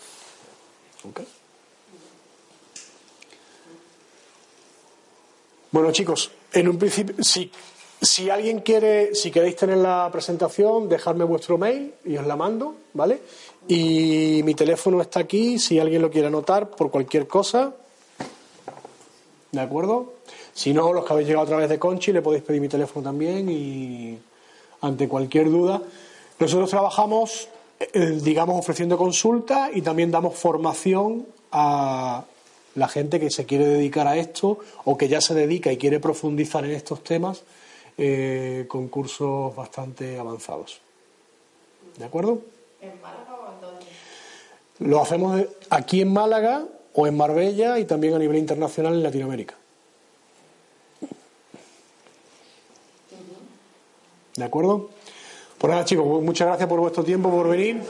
¿Ok? Bueno, chicos, en un principio, si, si alguien quiere, si queréis tener la presentación, dejadme vuestro mail y os la mando, ¿vale? Y mi teléfono está aquí, si alguien lo quiere anotar por cualquier cosa. ¿De acuerdo? Si no, los que habéis llegado a través de Conchi, le podéis pedir mi teléfono también y ante cualquier duda. Nosotros trabajamos, eh, digamos, ofreciendo consulta y también damos formación a la gente que se quiere dedicar a esto o que ya se dedica y quiere profundizar en estos temas eh, con cursos bastante avanzados. ¿De acuerdo? ¿En Málaga o en dónde? Lo hacemos aquí en Málaga o en Marbella y también a nivel internacional en Latinoamérica. ¿De acuerdo? Pues nada, chicos, muchas gracias por vuestro tiempo, por venir.